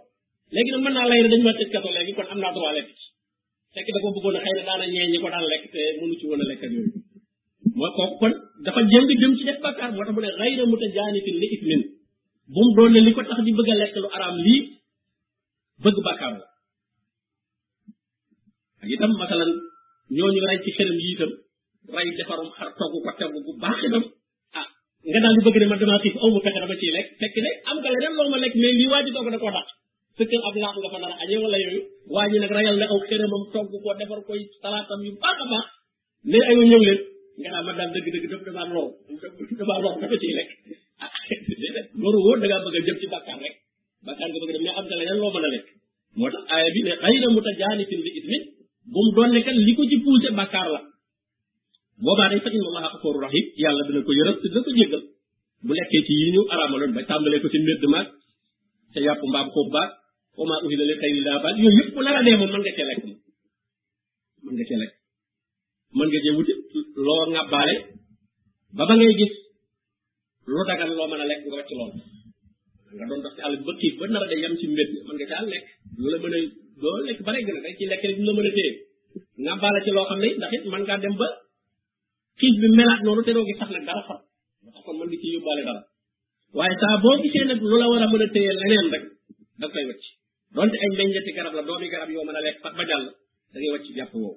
léegi nag mën naa lay ne dañ ma tëj kaso léegi kon am naa droit lekk ci fekk da ko bëggoon a xëy na daana ñee ñi ko daan lekk te mënu ci woon a lekk ak yooyu mooy kooku kon dafa jëm bi jëm ci def bakkaar moo tax mu ne xayra mu ta jaanifin li ismin bu mu doon ne li ko tax di bëgg a lekk lu araam lii bëgg bakkaar la ak itam masalan ñooñu rey ci xërëm yi itam rey defarum xar togg ko togg bu baax itam ah nga daal di bëgg ne man damaa xiif aw ma pexe dama ciy lekk fekk ne am nga leneen loo ma lekk mais lii waa ji togg da koo dàq sa kër ab laax nga fa nar a añee wala yooyu waa ji nag rayal na aw xërëmam togg ko defar koy salaatam yu baax a baax ne ay ñëw leen nga daal man daal dëgg dëgg daf damaa lor damaa lor dafa ciy lekk ah déedéet loolu wóor da ngaa bëgg a jëm ci bàkkaar rek bàkkaar nga bëgg a dem mais am nga leneen loo mën a lekk moo tax aaya bi ne xëy na mu ta jaani fin bi ismin bu mu doon ne kat li ko ci poussé bàkkaar la boobaa day fa inna allaha xaforu rahim yàlla dina ko yërëm te dina ko jéggal bu lekkee ci yi ñu araamaloon ba tàmbalee ko ci mbedd maag te yàpp mbaam ko baag wa maa uhilla li xayri laa baag yooyu yëpp ku nar a dee moom mën nga cee lekk moom mën nga cee lekk mën nga cee wuti loo ngàbbaale ba ba ngay gis lu dagan loo mën a lekk nga wàcc lool nga doon dox ci àll ba xiif ba nar a day yam ci mbedd mën nga caa lekk lu la mën a doo lekk ba regg na day ci lekk rek du la mën a téye nga baala ci loo xam ne ndax it mën ngaa dem ba xiif bi melaat noonu te doo gi sax nag dara far moo tax kon mën nga ci yóbbaale dara waaye saa boo gisee nag lu la war a mën a téye leneen rek da nga koy wàcc donte ay meññeeti garab la doomi garab yoo mën a lekk sax ba jàll da ngay wàcc jàpp woowu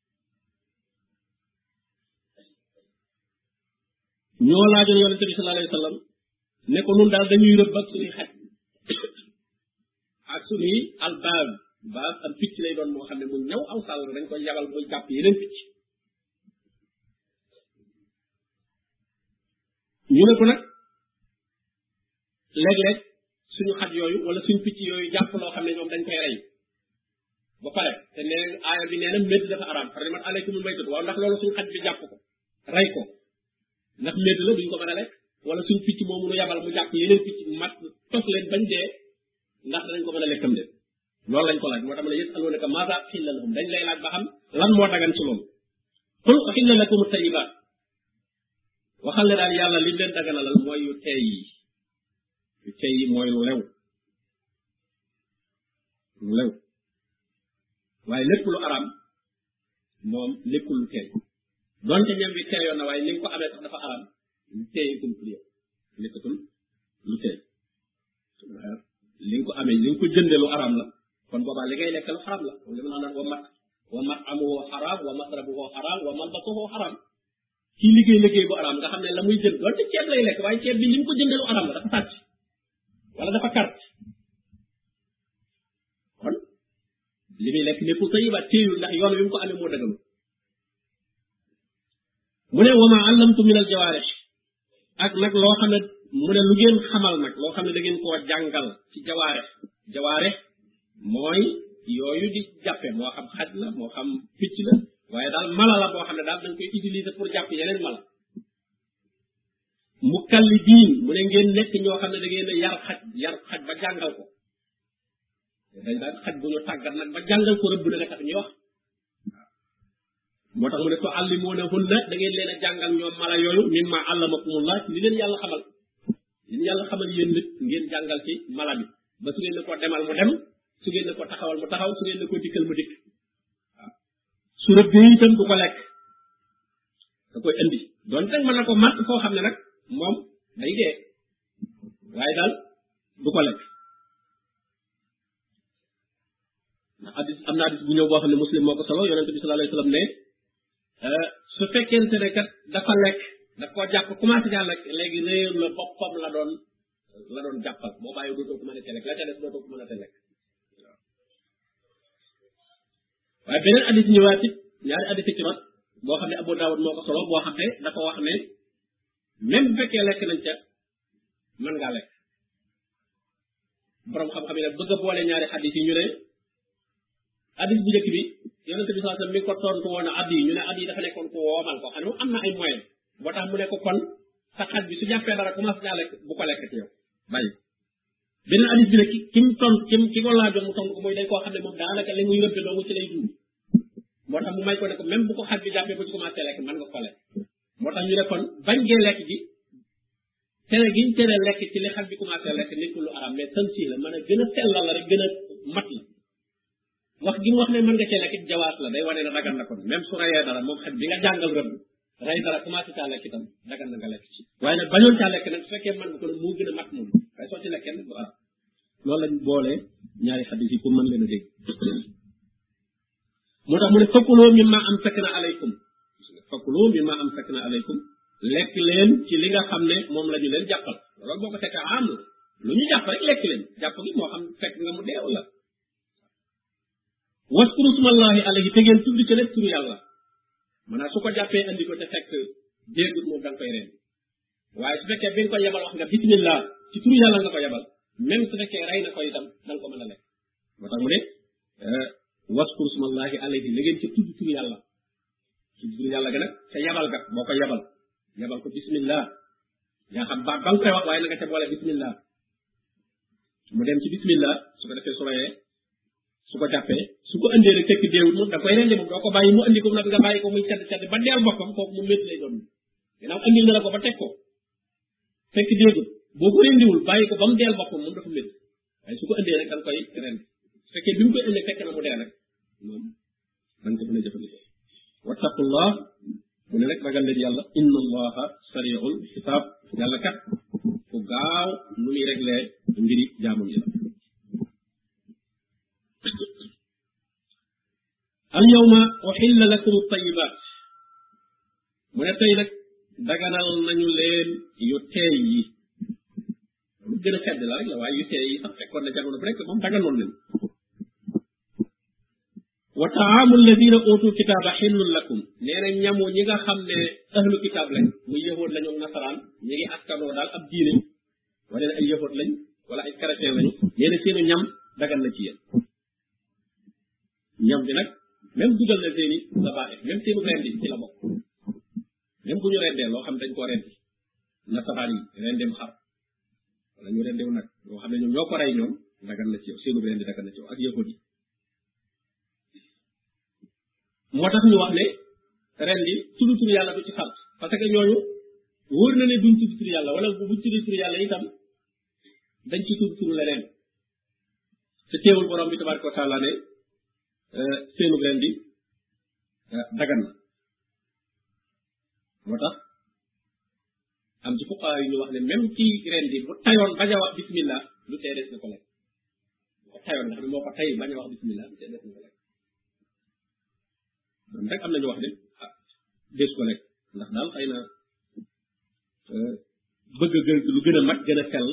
ñoo laajoon yonente bi sallallahu alayhi wa sallam ne ko nun daal dañuy rëbb ak suñuy xaj ak suñuy albaab baab am picc lay doon moo xam ne mu ñaw aw sàll dañ koy yabal muy jàpp yeneen picc ñu ne ko nag léeg-léeg suñu xaj yooyu wala suñu picc yooyu jàpp loo xam ne ñoom dañ koy rey ba pare te nee aaya bi nee na médd dafa araam pare man aleykum maytatu waaw ndax loolu suñu xaj bi jàpp ko rey ko ndax médd la duñ ko mën a lekk wala suñu picc moomu nu yabal mu jàpp yeneen picc mat toog leen bañ dee ndax danañ ko mën a lekkam de loolu lañ ko laaj moo tax ma ne yëpp aloo naka maasa xilla lahum dañ lay laaj ba xam lan moo dagan ci loolu xul xilla lakum tayibaat waxal ne daal yàlla li leen daganalal mooy yu tey yi yu tey yi mooy lu lew lu lew waaye lépp lu araam moom nekkul lu tey donte ñam bi teeyoon na waaye ni nga ko amee sax dafa araam lu teeyatul pour yow nekkatul lu tey li nga ko amee li nga ko jëndee lu araam la kon boobaa li ngay lekk lu xaraam la moom li ma naan wa mat wa mat amuhu xaraam wa masrabuhu xaraam wa malbasuhu xaraam ci liggéey liggéey bu araam nga xam ne la muy jënd doonte ceeb lay lekk waaye ceeb bi li mu ko jëndee lu araam la dafa sàcc wala dafa kart kon li muy lekk nekkul tayiba téeyul ndax yoon wi mu ko amee moo dëggalu mu ne wama allamtu min al jawaarix ak nag loo xam ne mu ne lu ngeen xamal nag loo xam ne da ngeen koo jàngal ci jawaare jawaare mooy yooyu di jàppe moo xam xaj la moo xam picc la waaye daal mala la boo xam ne daal dañ koy utiliser pour jàpp yeneen mala mu kalli diin mu ne ngeen nekk ñoo xam ne da ngeen a yar xaj yar xaj ba jàngal ko dañ daan xaj bu ñu tàggat nag ba jàngal ko rëbb nag a tax ñu wax moo tax mu ne to allimuna hunna da ngeen leen a jàngal ñoom mala yooyu min ma allamakumullah li leen yàlla xamal li leen yàlla xamal yéen nit ngeen jàngal ci mala bi ba su ngeen ne ko demal mu dem su ngeen ne ko taxawal mu taxaw su ngeen ne ko dikkal mu dikk waaw su rëbbee itam du ko lekk da koy indi doon teg mën na ko màtt foo xam ne nag moom day dee waaye daal du ko lekk na hadis am na hadis bu ñëw boo xam ne muslim moo ko solo yonente bi sallallahu alayhi wasallam ne euh, su fekkente ne kat dafa lekk daf koo jàpp commencé jaa lekk léegi réyam la boppam la doon la doon jàppal boo bàyyi dootoo ko mën a te lekk la ca des dootoo ko mën a te lekk waaye beneen hadis ñëwaat it ñaari hadis ci mat boo xam ne Abu Dawud moo ko solo boo xam ne dafa wax ne même bu fekkee lekk nañ ca mën ngaa lekk borom xam-xam yi nag bëgg a boole ñaari xadis yi ñu ne xadis bu njëkk bi yonente bi saa sallam mi ngi ko tontu woon ab yi ñu ne ab yi dafa nekkoon ko woomal ko xam am na ay moyen boo tax mu ne ko kon sa xaj bi su jàppee dara commencé daa lekk bu ko lekk ci yow bàyyi beneen hadis bi ne ki ki mu tont ki ki ko laajoon mu tont ko mooy dañ koo xam ne moom daanaka li muy rëbbe doomu ci lay dund moo tax mu may ko ne ko même bu ko xaj bi jàppee ba ci commencé lekk mën nga ko lekk moo tax ñu ne kon bañ ngee lekk gi tere giñ tere lekk ci li xaj bi commencé lekk nekkul lu araam mais tan sii la mën a gën a sellal la rek gën a mat la wax gi mu wax ne mën nga cee lekk jawaas la day wane ne dagan na kon même su rayee dara moom xaj bi nga jàngal rëbb ray dara commencé caa lekk itam dagan na nga lekk ci waaye nag bañoon caa lekk nag su fekkee mën nga ko nag moo gën a mat moom waaye soo ci lekkee nag du araam loolu lañ boole ñaari xadis yi pour mën leen a dégg moo tax mu ne fakkuloo mi ma am sakna alaykum fakkuloo mi ma am sakna alaykum lekk leen ci li nga xam ne moom la ñu leen jàppal loolu boo ko fekk am la lu ñu jàpp rek lekk leen jàpp gi moo xam fekk nga mu dee wala waskuru smallahi alayhi te ngeen tudd ci rek turu yàlla maanaam su ko jàppee andi ko te fekk déegut moom da nga koy reen waaye su fekkee bi nga ko yebal wax nga bismillah ci turu yàlla nga ko yebal même su fekkee rey na ko itam da nga ko mën a lekk moo tax mu ne eh, waskur smallahi alayhi na ngeen ci tudd tur yàlla tudd tur yàlla ga nag ca yabal ga boo ko yabal yabal ko bismillah yaa xam baat ba nga koy wax waaye na nga ca boole bismillah mu dem ci bismillah su ko defee su rayee su ko jàppee su ko andee rek fekk deewul moom da koy rendi moom doo ko bàyyi mu andi ko nag nga bàyyi ko muy sedd sedd ba deel boppam kooku mu métti lay doon ginnaaw andil na la ko ba teg ko fekk deegul boo ko rendiwul bàyyi ko ba mu deel boppam moom dafa métti waaye su ko indee rek da nga koy ren su fekkee bi mu koy indee fekk na mu dee nag moom da nga ko mën a jëfandikoo wattaqullah mu ne nag ragal leen yàlla inna allaha sariul xisaab yàlla kat ku gaaw nu muy réglé mbiri jaamam yi la al yawma uxilla lakum tayibat mu ne tey nag daganal nañu leen yu teey yi lu gën a sedd la rek la waaye yu tee yi sax fekkoon na jamono bu nekk moom daganoon leen wa taamu alladina utu kitaaba xillun lakum nee na ñamu ñi nga xam ne ahlu kitaab lañ muy yahood lañu ak nasaraan ñi ngi askanoo daal ab diine wala ay yahood lañ wala ay chrétien lañu nee na seenu ñam dagan na ci yéen ñam bi nag même dugal na seeni sabaale même seenu rendi ci la bokk même bu ñu rendee loo xam dañ koo rendi na sabaal yi rendeem xar wala ñu rendeew nag loo xam ne ñoom ñoo ko rey ñoom dagan na ci yow seenu rendi dagan na ci yow ak yëfut yi moo tax ñu wax ne rendi tudd tur yàlla du ci xar parce que ñooñu wóor na ne duñ tudd tur yàlla wala bu buñ tudd tur yàlla itam dañ ci tudd tur leneen te teewul borom bi tabaraka wa taala ne euh, seenu ren di euh, dagan na moo tax am ci fuqaa yi ñu wax ne même ci ren di bu tayoon bañ a wax bismillah lu tee des na ko lekk bu ko tayoon nga xam ne moo ko tay bañ a wax bismillah lu tee des na ko lekk man rek am nañu wax ne ah des ko lekk ndax daal xëy na euh, bëgg a gën lu gën a mag gën a sell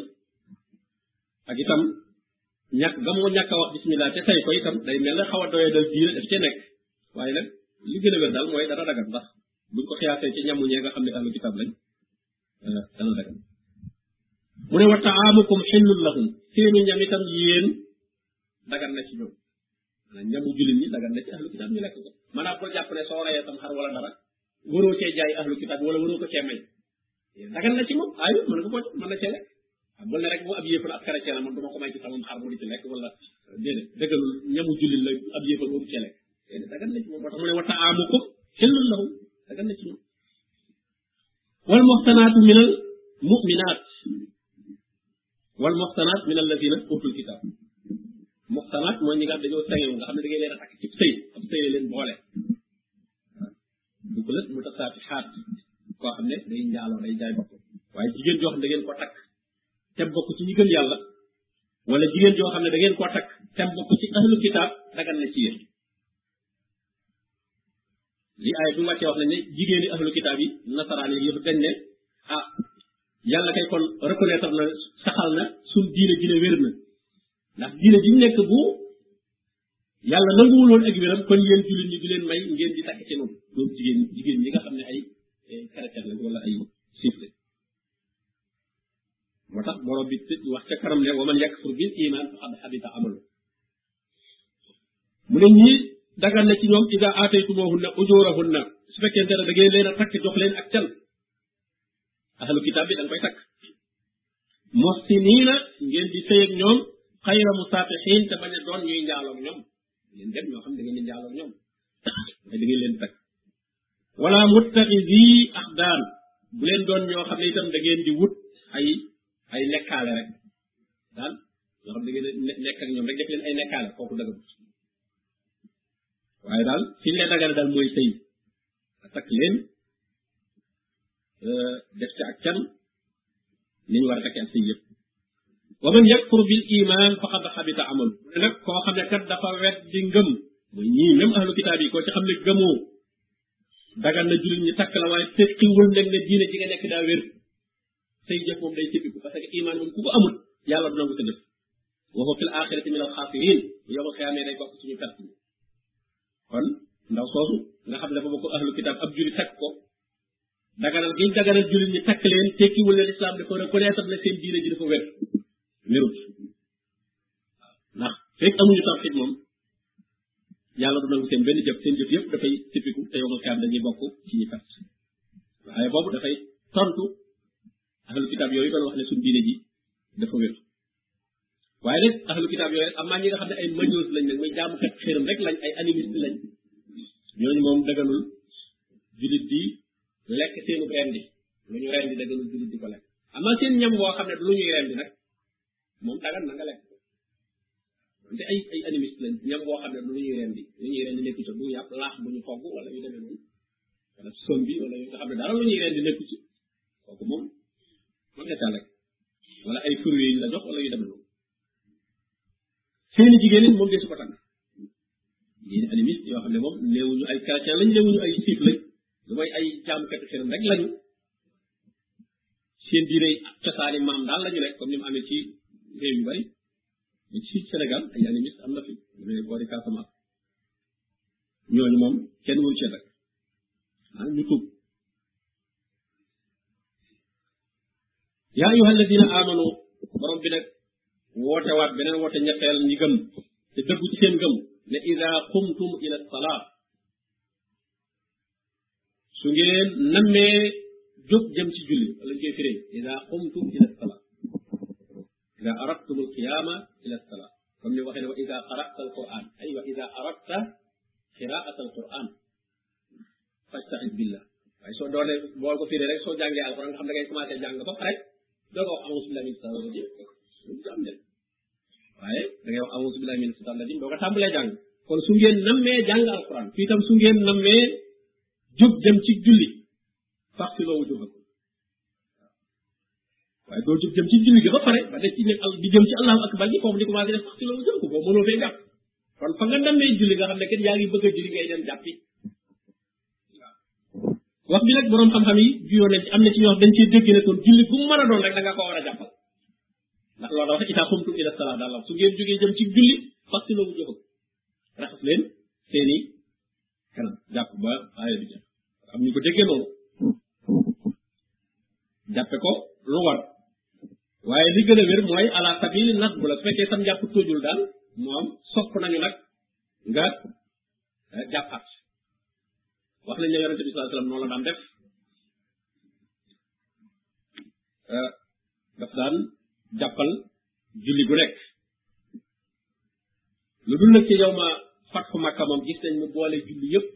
ak itam ñàkk ga moo ñàkk a wax bismillah te tey ko itam day mel ne xaw a doyee dal diine daf cee nekk waaye nag li gën a wér daal mooy dana dagan ndax buñ ko xiyaasee ci ñamu ñee nga xam ne ahlu kitaab lañ euh, dana dagan mu ne wa taamukum xillul lahum seenu ñam itam yéen dagan na ci ñoom maanaam ñamu jullit ñi dagan na ci ahlu kitaab ñu lekk ko maanaam bul jàpp ne soo reyee tam xar wala dara waroo cee jaay ahlu kitaab wala waroo ko cee may dagan na ci moom ayut mën nga ko mën na cee lekk ah bul ne rek bu ab yéefar ab chrétien la man du ma ko may ci sama xar mu di ci lekk wala déedéet dëggalul ñamu jullit la ab yéefar waru cee lekk déedéet dagan na ci moom moo tax mu ne wa taamukum xillul lahum dagan na ci moom wal muxsanaatu min al muminaat wal muxsanaat min alladina utul kitab muxsanaat mooy ñi nga xam dañoo sangewu nga xam ne da ngay leen a takk ci sëy ab sëy la leen boole du ko lëg mu tasaati xaat koo xam ne day njaaloo day jaay bopp waaye jigéen joo xam ne da ngeen ko takk te bokk ci ñi gëm yàlla wala jigéen joo xam ne da ngeen ko takk te bokk ci ahlu kitab dagan na ci yéen li ay bi mu wàccee wax nañ ne jigéeni ahlu kitaab yi nasaraan yi yëpp dañ ne ah yàlla kay kon reconnaître na saxal na suñ diine ji ne wér na ndax diine ji ñu nekk bu yàlla nanguwul woon ak wéram kon yéen jullit ñi di leen may ngeen di takk ci noonu loolu jigéen jigéen ñi nga xam ne ay chrétien lañ wala ay siif lañ moo tax borom bi wax ca kanam ne wa man yakfur bil iman faqad habita amalu mu ne ñii dagan na ci ñoom ida aataytumuhunna ujurahunna su fekkente ne da ngeen leen a takk jox leen ak can ahlu kitaab bi da nga koy takk muhsiniina ngeen di sëy ak ñoom xayra musaafixiin te bañ a doon ñuy njaaloog ñoom ngeen dem ñoo xam da ngeen di njaaloog ñoom da ngeen leen takk wala muttaxidi axdaan bu leen doon ñoo xam ne itam da ngeen di wut ay ay nekkaale rek daal ñoo xam da ngeen nekk ak ñoom rek def leen ay nekkaale kooku daga waaye daal fi ñu leen dagale daal mooy sëy a takk leen euh, def ca ak can ni ñu war a takkee ak sëy yëpp wa man yakfur bil iman faqad xabita amalu mu ne nag koo xam ne kat dafa wet di ngëm mooy ñii même ahlu kitaab yi koo ci xam ne gëmoo dagan na jullit ñi takk la waaye tekkiwul nag ne diine ji nga nekk daa wér say jëf moom day tibbiku parce que iman moom ku ko amul yàlla du nangu sa jëf wa huwa fil axirati min al xaasirin bu yow xiyaamee day bokk suñu perte kon ndaw soosu nga xam ne ba ko ahlu kitaab ab jullit takk ko daganal giñ daganal jullit ñi takk leen tekkiwul ne lislaam dafa reconnaître ne seen diine ji dafa wér wérut ndax fekk amuñu tawxid moom yàlla du nangu seen benn jëf seen jëf yëpp dafay sippiku te yomal kaam dañuy bokk ci ñi kat waaye boobu dafay tontu ahlu kitaab yooyu doon wax ne suñ diine ji dafa wér waaye nag ahlu kitaab yooyu am naa ñi nga xam ne ay majoos lañ nag mooy jaamukat xërëm rek lañ ay animiste lañ ñooñu moom daganul julit di lekk seenu rendi lu ñu rendi daganul julit di ko lekk amaa seen ñam woo xam ne du lu ñuy rendi nag moom dagan na nga lekk ko wante ay ay animiste lañ ñam boo xam ne du lu ñuy rendi lu ñuy rendi nekku ci du yàpp laax bu ñu togg wala yu demee noonu wala som bi wala yu nga xam ne dara lu ñuy rendi nekku ci kooku moom mën nga caa lekk wala ay fruits yi ñu la jox wala yu demee noonu seeni jigéen it moom desu ko tànn yéen animiste yoo xam ne moom néewuñu ay chrétien lañ néewuñu ay siif lañ lu mooy ay jaamkati xelam rek lañu seen diine cosaani maam daal la ñu nekk comme ni mu amee ci réew yu bari mais ci Sénégal ay animiste am na fi mais boori Casamance ñooñu moom kenn waru cee nag ah ñu tuub yaa ayyuha alladina amanu borom bi nag woote waat beneen woote ñetteel ñi gëm te dëggu ci seen gëm ne ida qumtum ila salaa su ngeen nammee jóg jëm ci julli wala ñu koy firee ida qumtum ila sala ida aradtum alqiyama ila sala comme ni waxee ne wa ida qara'ta alquran ay wa ida aradta qira'at alquran fasta'id billah waaye soo doole boo ko firee rek soo jàngee alquran nga xam da ngay commencé jàng ba pare doo ko wax auzu billahi min shaytaani rajim waaye da ngay wax awusu billahi min sitan rajim doo ko tàmbalee jàng kon su ngeen nammee jàng alquran fii tam su ngeen nammee jóg jëm ci julli fax si loowu jóg waaye doo jóg jëm ci julli gi ba pare ba def ci ne al di jëm ci allahu akbar ji foofu di commencé def fax si loowu jóg ko boo mënoo fee jàpp kon fa nga nammee julli nga xam ne kenn yaa ngi bëgg a julli ngay dem jàppi wax bi nag borom xam-xam yi juyoo nañ ci am na ci ñoo xam dañ cee dégg ne kon julli bu mu mën a doon rek da nga ko war a jàppal ndax loolu dafa itaa xumtum ila salaat daal su ngeen jógee jëm ci julli fas la mu jëfam raxas leen seeni kanam jàpp ba aaya bi jàpp am ñu ko déggee noonu jàppe ko lu war waaye li gën a wér mooy ala sabili nag bu la fekkee sam jàpp tóojul daal moom sopp nañu nag nga eh, jàppaat wax nañ ne yonente bi sallallahu alayhi wasallam noonu la daan def euh, daf daan jàppal julli gu nekk lu dul nag ci yow ma fatxu Makka moom gis nañ mu boole julli yëpp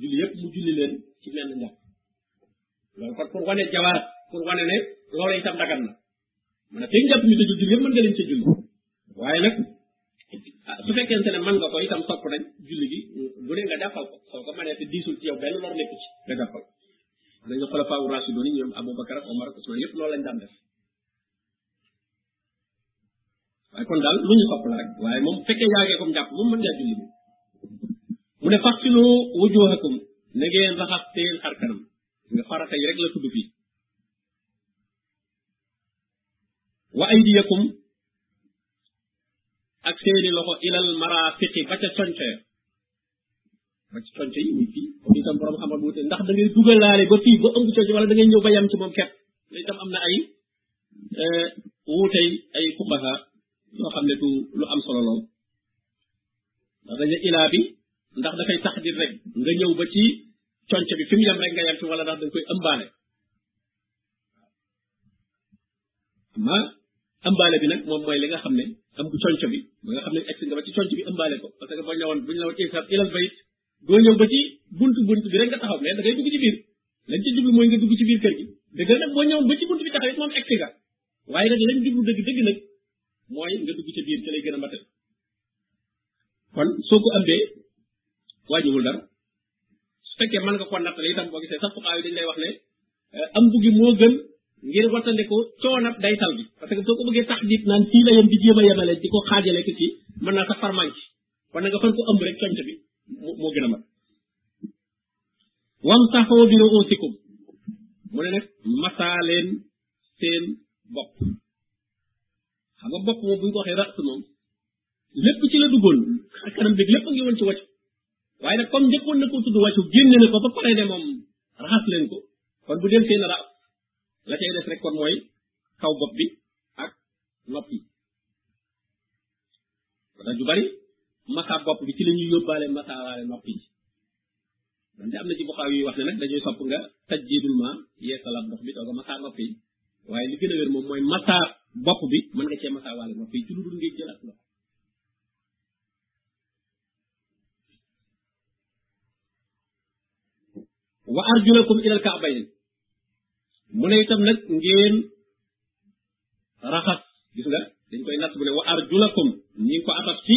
julli yëpp mu julli leen ci menn njàpp loolu kon pour wane jawaat pour wane ne loolu itam dagan na mu ne tey jàpp mi tëjul julli yëpp mën nga leen ca julli waaye nag su fekkente ne mën nga ko itam topp nañ julli gi bu ne nga jàppal ko soo ko mënee te diisul ci yow benn lor nekk ci nga jàppal ko da nga xola faawu rasidoon yi ñoom aboubacar ak omar ak ousmane yëpp loolu lañ daan def waaye kon daal lu ñu sopp la rek waaye moom fekkee yaagee comme jàpp moom mën ngaa julli bi mu ne faxsilu wujuhakum na ngeen raxas seen xar kanam nga farata yi rek la tudd fii wa aydiyakum ak seeni loxo ilal marafiqi ba ca conco ya ba ci conco yi muy fii comme itam borom xam-xam wute ndax da ngay dugalaale ba fii ba ëmb conco wala da ngay ñëw ba yam ci moom kepp la itam am na ay eh, wuutey ay fuqaha yoo xam ne du lu am solo lool ndax dañu ilaa bi ndax dafay tax di rek nga ñëw ba ci conco bi fi mu yem rek nga yem ci wala ndax dañ koy ëmbaale amma ëmbaale bi nag moom mooy li nga xam ne am bu conco bi ba nga xam ne egsi nga ba ci conco bi ëmbaale ko parce que bañ la woon buñ la woon isaab ilal bayit doo ñëw ba ci buntu buntu bi rek nga taxaw mais da ngay dugg ci biir lañ ci jublu mooy nga dugg ci biir kër gi dëgg nag boo ñëwoon ba ci buntu bi taxaw it moom egsi nga waaye nag lañ jublu dëgg dëgg nag mooy nga dugg ci biir ci lay gën a matal kon soo ko ambee wàññiwul dara su fekkee mën nga ko nattale itam boo gisee sax fuqaa yi dañ lay wax ne am buggi moo gën ngir wattandiku coonab daytal bi parce que soo ko bëggee tax diit naan fii la yem di jéem a yemale di ko xaajale ko ci mën naa sax farman ci kon na nga fan ko ëmb rek conc bi moo gën a mat wam saxoo bi ruusikum mu ne nag masaa leen seen bopp xam nga bopp moom bu ñu ko waxee ras moom lépp ci la duggoon ak kanam bi lépp a ngi woon ci wàccu waaye nag comme njëkkoon na ko tudd wàccu génne na ko ba pare ne moom raxas leen ko kon bu del seen raab la cay def rek kon mooy kaw bopp bi ak nopp yi kon nag ju bari masaa bopp bi ci la ñuy yóbbaale masaawaale nopp yi donte am na ci buxaaw yuy wax ne nag dañuy sopp nga tajjidul ma yeesalaat ndox bi doog a masaa nopp yi waaye li gën a wér moom mooy masaa bopp bi mën nga cee masaa wàll nopp yi ci lu dul ngay jëlaat ndox wa arjulakum ilal ka'bayn mu ne itam nag ngeen raxas gis nga dañ koy natt bu ne wa arjulakum ñi ngi ko ataf ci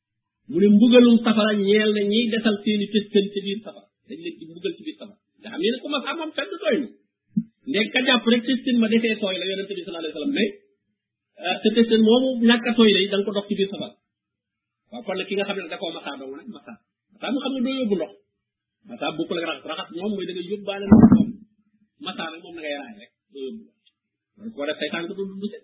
mu ne mbugalum safara ñeel na ñiy desal seeni tëstan ci biir safara dañ leen di mbugal ci biir safara nga xam ne ku ma xam moom fenn doy na ndeg ka jàpp rek tëstan ma defee tooy la yonente bi sallallahu alayhi wasallam ne ah, te tëstan moomu ñàkk a tooy lay da nga ko dox ci biir safara waaw kon nag ki nga xam ne da koo masaa dong nag masaa masaa mu xam ne doo yóbbu ndox masaa bokkul ak raxas raxas moom mooy da ngay yóbbaale ndox moom masaa nag moom da ngay raay rek doo yóbbu ndox kon koo def saytaan ko du du set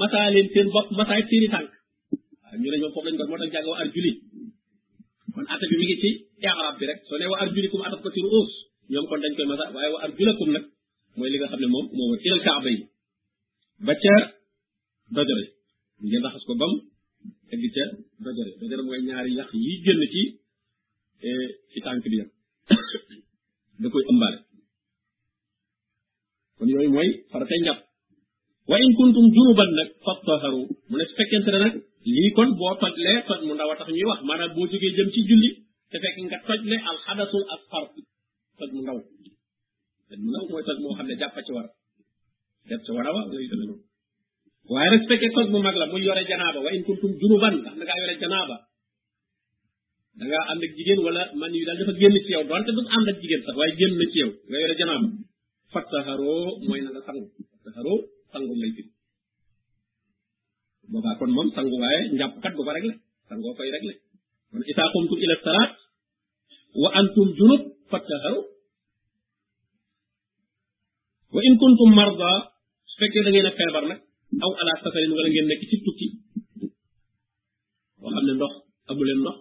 masaa leen seen bopp masaa it seeni tànk waaw ñu ne ñoom foofu lañ ko moo tax jàng wa arjuli kon atta bi mi ngi ci i'rab bi rek soo ne wa arjulikum atat ko ci ruus ñoom kon dañ koy masa waaye wa arjulakum nag mooy li nga xam ne moom moo wër ilal kaaba yi ba ca dojore ngeen raxas ko bam egg ca dojore dojore mooy ñaari yàq yi génn ci ci tànk bi yëpp da koy ëmbaale kon yooyu mooy faratay njàpp wa in kuntum junuban nag fattaharu mu ne su fekkente ne nag lii kon boo toj lee toj mu ndaw a tax ñuy wax maanaam boo jógee jëm ci julli te fekk nga toj le al xadasul asfar toj mu ndaw toj mu ndaw mooy toj moo xam ne jàppa ci war def ci war a wa yooyu demee noonu waaye nag su fekkee toj mu mag la muy yore janaaba wa in kuntum junuban ndax na ngaa yore janaaba da ngaa ànd ak jigéen wala man yu daal dafa génn ci yow donte du ànd ak jigéen sax waaye génn na ci yow nga yore janaaba fattaharoo mooy na nga sangu fattaharoo sangu lay fi boobaa kon moom sangu waaye njàpp kat du ko réglé sangoo koy réglé kon isaa qumtum ila salaat wa antum junub fattaharoo wa in kuntum marda su fekkee da ngeen a feebar nag aw ala safarin wala ngeen nekk ci tukki boo xam ne ndox amu leen ndox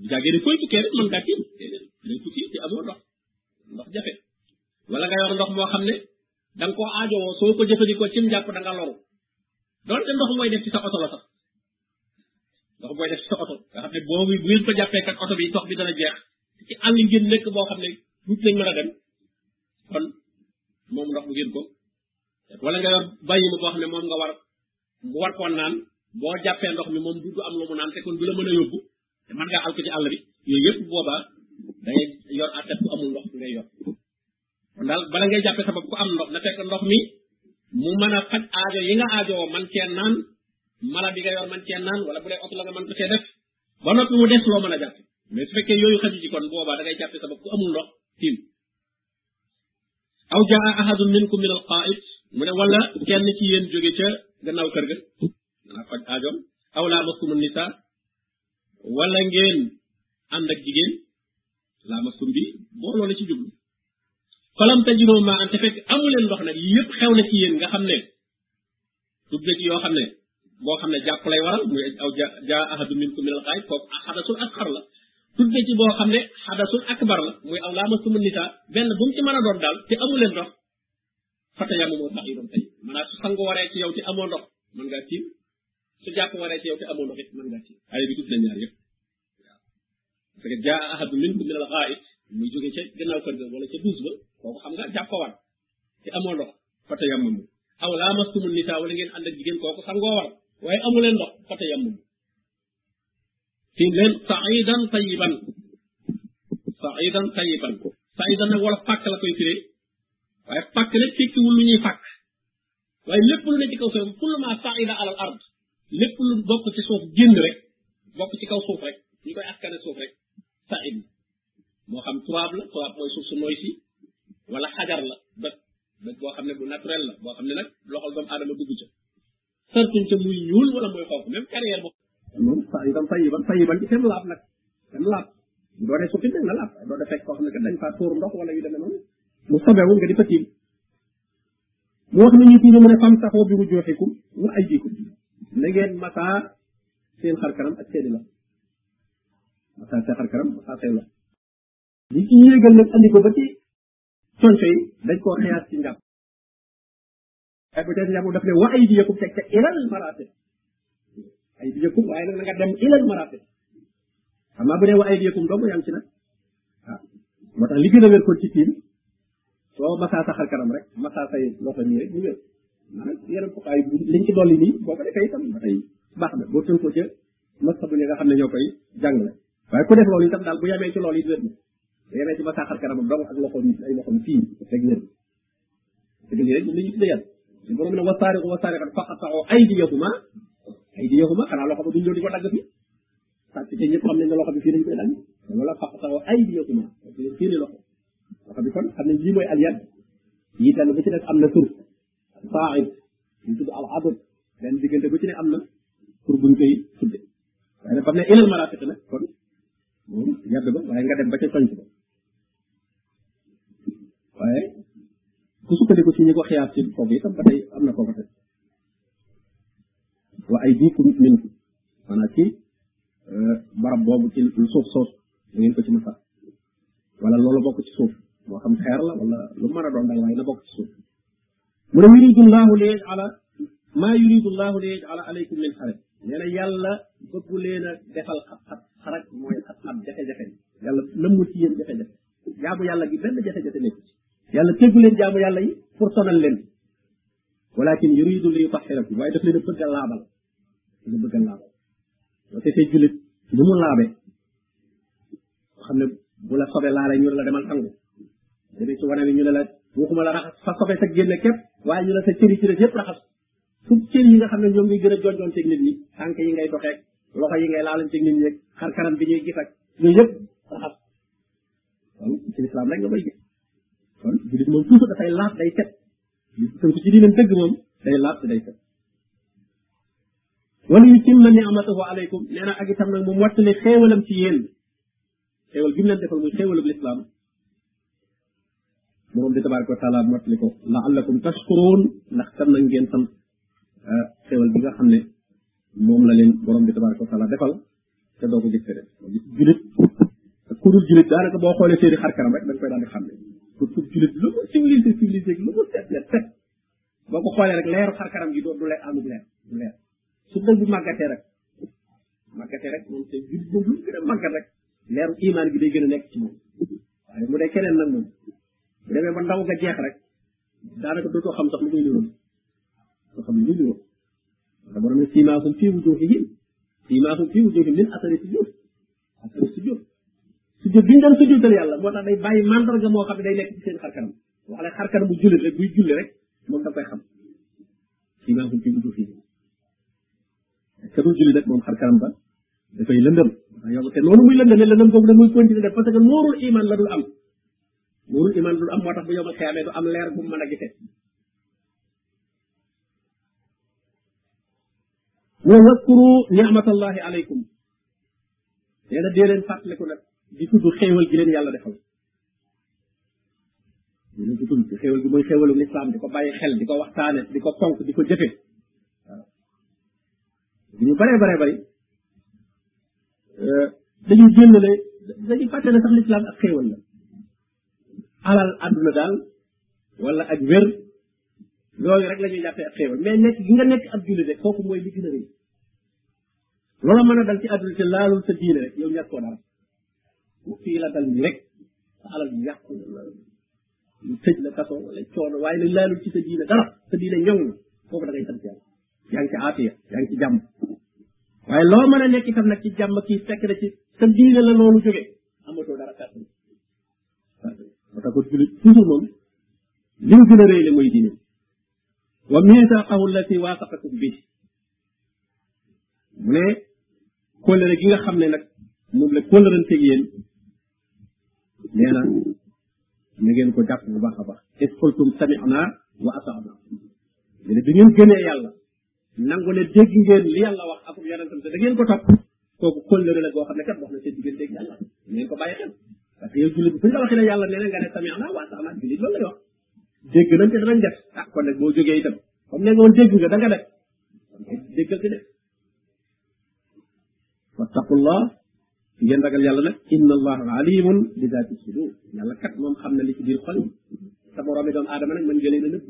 bu jàggee ne fooy tukkee rek mën ngaa tiim déedéet day tukki te amoo ndox ndox jafe wala nga yor ndox moo xam ne da nga koo aajowoo soo ko jëfandikoo cim jàpp da nga loru doonte ndox mooy def ci sa oto la sax loxo booy def sa oto nga xam ne boo bu ngeen ko jàppee kat oto bi tox bi dana jeex ci àll ngeen nekk boo xam ne tuut lañ mën a dem kon moom ndox mu ngeen ko wala nga yor bàyyi ma boo xam ne moom nga war mu war koo naan boo jàppee ndox mi moom du du am lu mu naan te kon du la mën a yóbbu te mën ngaa àll ko ci àll bi yooyu yëpp boobaa da ngay yor àttat ku amul ndox ngay yor kon daal bala ngay jàppe sa bopp ku am ndox na fekk ndox mi mu mën a faj aajo yi nga aajowoo man cee naan mala bi nga yor man cee naan wala bu dee oto la nga mën ko cee def ba noppi mu des loo mën a jàpp mais su fekkee yooyu xaju ci kon boobaa da ngay jàppe sa bopp ku amul ndox tiim aw jaa ahadun minkum min al qaid mu ne wala kenn ci yéen jóge ca gannaaw kër ga danaa faj aajoom aw laa mastumu nisa wala ngeen ànd ak jigéen laa ma sumbi booloo la ci jublu falam tajidoo maa an te fekk amu leen ndox nag yépp xew na ci yéen nga xam ne dugg na ci yoo xam ne boo xam ne jàpp lay waral muy aw ja jaa ahadu minkum min al xaaj kooku xadasul asxar la tudd na ci boo xam ne xadasul akbar la muy aw laa ma suma nita benn bu mu ci mën a doon daal te amu leen ndox fata yamu moo tax yi doon tey maanaam su sangu waree ci yow te amoo ndox mën ngaa tiim su jàpp waree ci yow te amoo ndox it mën ngaa tiim aaya bi tudd na ñaar yëpp waaw parce que jaa ahadu minkum min al ghaib muy jóge ca gannaaw kër ga wala ca douze ba kooku xam nga jàpp ko war te amoo ndox fata yammamu aw laa mastumu nisaa wala ngeen ànd ak jigéen kooku sangoo war waaye amu leen ndox fata yammamu fi leen saidan tayiban saidan tayiban saidan nag wala pàkk la koy firee waaye pàkk nag tekkiwul lu ñuy pàkk waaye lépp lu ne ci kaw suuf kullu ma saida alal ard lépp lu bokk ci suuf génn rek bokk ci kaw suuf rek ñu koy askane suuf rek said moo xam turaab la turaab mooy suuf su nooy si wala xajar la doj doj boo xam ne bu naturel la boo xam ne nag loxol doomu aadama dugg ca sartuñ ca muy ñuul wala muy xonk même carrière boobu moom sa itam tayiban tayiban ci seen laab nag seen laab doo dee suqi nag nga laab doo dee fekk koo xam ne kat dañ faa tuur ndox wala yu demee noonu mu sobewu nga di fa tiim mu wax nañu tuuti mu ne fam saxoo bi rujuuxikum wa aydikum na ngeen masaa seen xar kanam ak seeni la masaa seen xar kanam masaa seen la li ci yéegal nag andi ko ba ci conco yi dañ koo xeyaat ci njàpp ak bu tey njàpp daf ne wa aydiyakum teg ca ilal maraate ay bi yëkkum waaye nag na nga dem ilal marate xam naa bu dee wa ay bi yëkkum doomu yaa ngi ci nag waaw moo tax li gën a wér kon ci tiim soo masaa sa xar kanam rek masaa say loxo nii rek ñu wér maanaam yeneen fuqaay liñ ci dolli nii boo ko defee itam ba tey baax na boo tënkoo ca masabu li nga xam ne ñoo koy jàngale waaye ku def loolu itam daal bu yemee ci loolu it wér na bu yemee ci masaa xar kanamam dong ak loxoom yi ay loxoom fii rek wér te duñu rek moom la ñu tuddee yàlla suñu borom ne wasaariqu wasaariqat faqata'u aydiyahuma aydiyahuma xanaa loxo ba duñ ñëw di ko dagg fii parce que ñëpp xam nañ ne loxo bi fii lañ koy dagg wala faqata'u aydiyahuma fii ne loxo loxo bi kon xam nañ lii mooy aliyat yi tànn bu ci nekk am na tur saa'id ñu tudd al adad benn diggante bu ci ne am na pour buñ koy tudde waaye nag xam ne ilal marafiq nag kon moom yàdd ba waaye nga dem ba ca soñc ba waaye ku sukkandiku ci ñi ko xiyaas ci foofu itam ba tey am na foofu tey wa ay diikum min ko maanaam ci euh, barab boobu ci suuf soosu da ngeen ko ci masa wala loolu bokk ci suuf moo xam xeer la wala lu mën a doon daal waaye na bokk ci suuf mu ne yuridu llahu li yajala maa yuridu llahu li yajala alaykum min xaraj nee na yàlla bëggu leen a defal xat-xat xaraj mooy xat-xat jafe-jafe yàlla lëmmu ci yéen jafe-jafe jaamu yàlla gi benn jafe-jafe nekk ci yàlla teggu leen jaamu yàlla yi pour sonal leen walakin yuridu li yutahhirakum waaye daf leen a bëgg a laabal lu bëgg a laabal boo seetee jullit bu mu laabee xam ne bu la sobe laale ñu la demal sangu demee ci wane ñu ne la waxuma la raxas fa sobe sa génne képp waaye ñu la sa cëri ci def yëpp raxas su cër yi nga xam ne ñoom ngay gën a jonjoon teg nit ñi tànk yi ngay doxee loxo yi ngay laalan teg nit ñi xar kanam bi ñuy gis ak yooyu yëpp raxas kon ci lislaam rek nga koy gis kon jullit moom toujours dafay laaf day set tënk ci diine dëgg moom day laab te day set wala yu tim na ni'matahu alaykum nee na ak itam nag mu mottali xéewalam ci yéen xéewal gi mu leen defal muy xéewalub lislaam borom bi tabaraka wa taala mottali ko laallakum tashkuruun ndax tam nag ngeen sant ah, xéewal bi nga xam ne moom la leen borom bi tabaraka wa taala defal te doo ko gis te def gis julit ak ku dul julit daanaka boo xoolee seeni xar kanam rek da nga koy daal di xam ne ku tub julit lu mu civilisé civilisé lu mu set la set boo ko xoolee rek leeru xar kanam gi doo du leer amul leer du leer su dël bu màggatee rek màggatee rek moom te julit moom lu mu gën a màggat rek leeru imaan gi day gën a nekk ci moom waaye mu dee keneen nag moom bu demee ba ndaw nga jeex rek daanaka dootoo xam sax lu muy niroo doo xam lu muy niroo da borom ne siimaahum fii wujuuhihim siimaahum fii wujuuhihim min asari sujud asari sujud sujud bi ñu doon sujudal yàlla moo tax day bàyyi mandarga moo xam ne day nekk ci seen xarkanam wax la xarkanam bu jullit rek buy julli rek moom da koy xam siimaahum fii wujuuhihim ka dul julli rek moom xarkanam ba dafay lëndëm yow te noonu muy lëndëmee lëndëm boobu da muy continuer def parce que noorul iman la dul am nuurul iman dul am moo tax bu yomal xiyaamee du am leer bu mu mën a gise wa waskuru ni'matallahi alaykum nee na dee leen fàttaliku nag di tudd xéewal gi leen yàlla defal di leen ko tudd xéewal gi mooy xéewalu lislaam di ko bàyyi xel di ko waxtaane di ko fonk di ko jëfe ñu bare bare bari euh, dañu génnale dañu fàtte ne sax lislaam ak xéewal la alal àdduna daal wala ak wér yooyu rek la ñuy jàppee ak xéewal mais nekk gi nga nekk ab jullit rek kooku mooy li gën a rëy loola mën a dal ci àdduna te laalul sa diine rek yow ñàkkoo dara fii la dal nii rek sa alal bi yàqu tëj la kaso wala coono waaye nag laalul ci sa diine dara sa diine ñoŋ na foofu da ngay sant yàlla yaa ngi ci aafiya yaa ngi ci jàmm waaye loo mën a nekk itam nag ci jàmm kii fekk na ci sa diine la loolu jógee amatoo dara kàttan moo tax ko julit toujours moom li mu gën a réy le mooy diine wa miisaqahu allati waasaqakum bi mu ne kóllëre gi nga xam ne nag moom la kóllëranteeg yéen nee na na ngeen ko jàpp bu baax a baax is qultum sami'na wa ata'na mu ne bi ngeen gënee yàlla nangu ne dégg ngeen li yàlla wax ak yonentam te da ngeen ko topp kooku kóllëre la goo xam ne kat wax na seen digganteeg yàlla ngeen ko bàyyi xel parce que yow jullit bi fu ñu la waxee ne yàlla nee na nga ne sami'na wa ata'na jullit loolu lay wax dégg nañ te danañ def ah kon nag boo jógee itam comme ne nga woon dégg nga da nga def déggal te def wattaqullah ngeen ragal yàlla nag inna allah alimun bi dati sudur yàlla kat moom xam na li ci biir xol yi sa borom doomu aadama nag mën nga leen a nëbb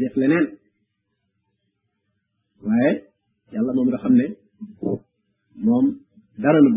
def leneen waaye yàlla moom nga xam ne moom dara nëbb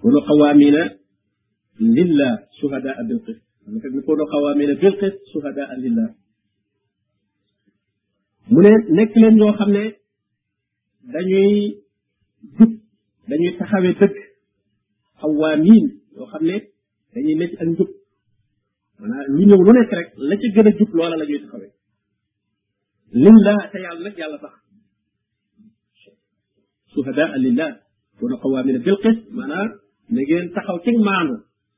kunu xawaamina lillah suhadaa bil qist am na fekk ni kunu xawaamina bil qist suhadaa lillah mu ne nekk leen ñoo xam ne dañuy jub dañuy taxawee dëgg xawaamiin yoo xam ne dañuy nekk ak njub maanaam lu ñëw lu nekk rek la ca gën a jub loola la ñuy taxawee lillah te yàlla nag yàlla tax suhadaa lillah kuna qawaamina bil qist maanaam na ngeen taxaw ci maandu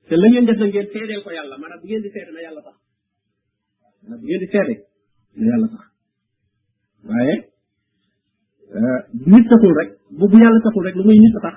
te la ngeen def na ngeen seedeel ko yàlla maanaam bu ngeen di seede na yàlla tax maanaam bu ngeen di seede na yàlla tax waaye nit taxul rek bu bu yàlla taxul rek lu muy nit a tax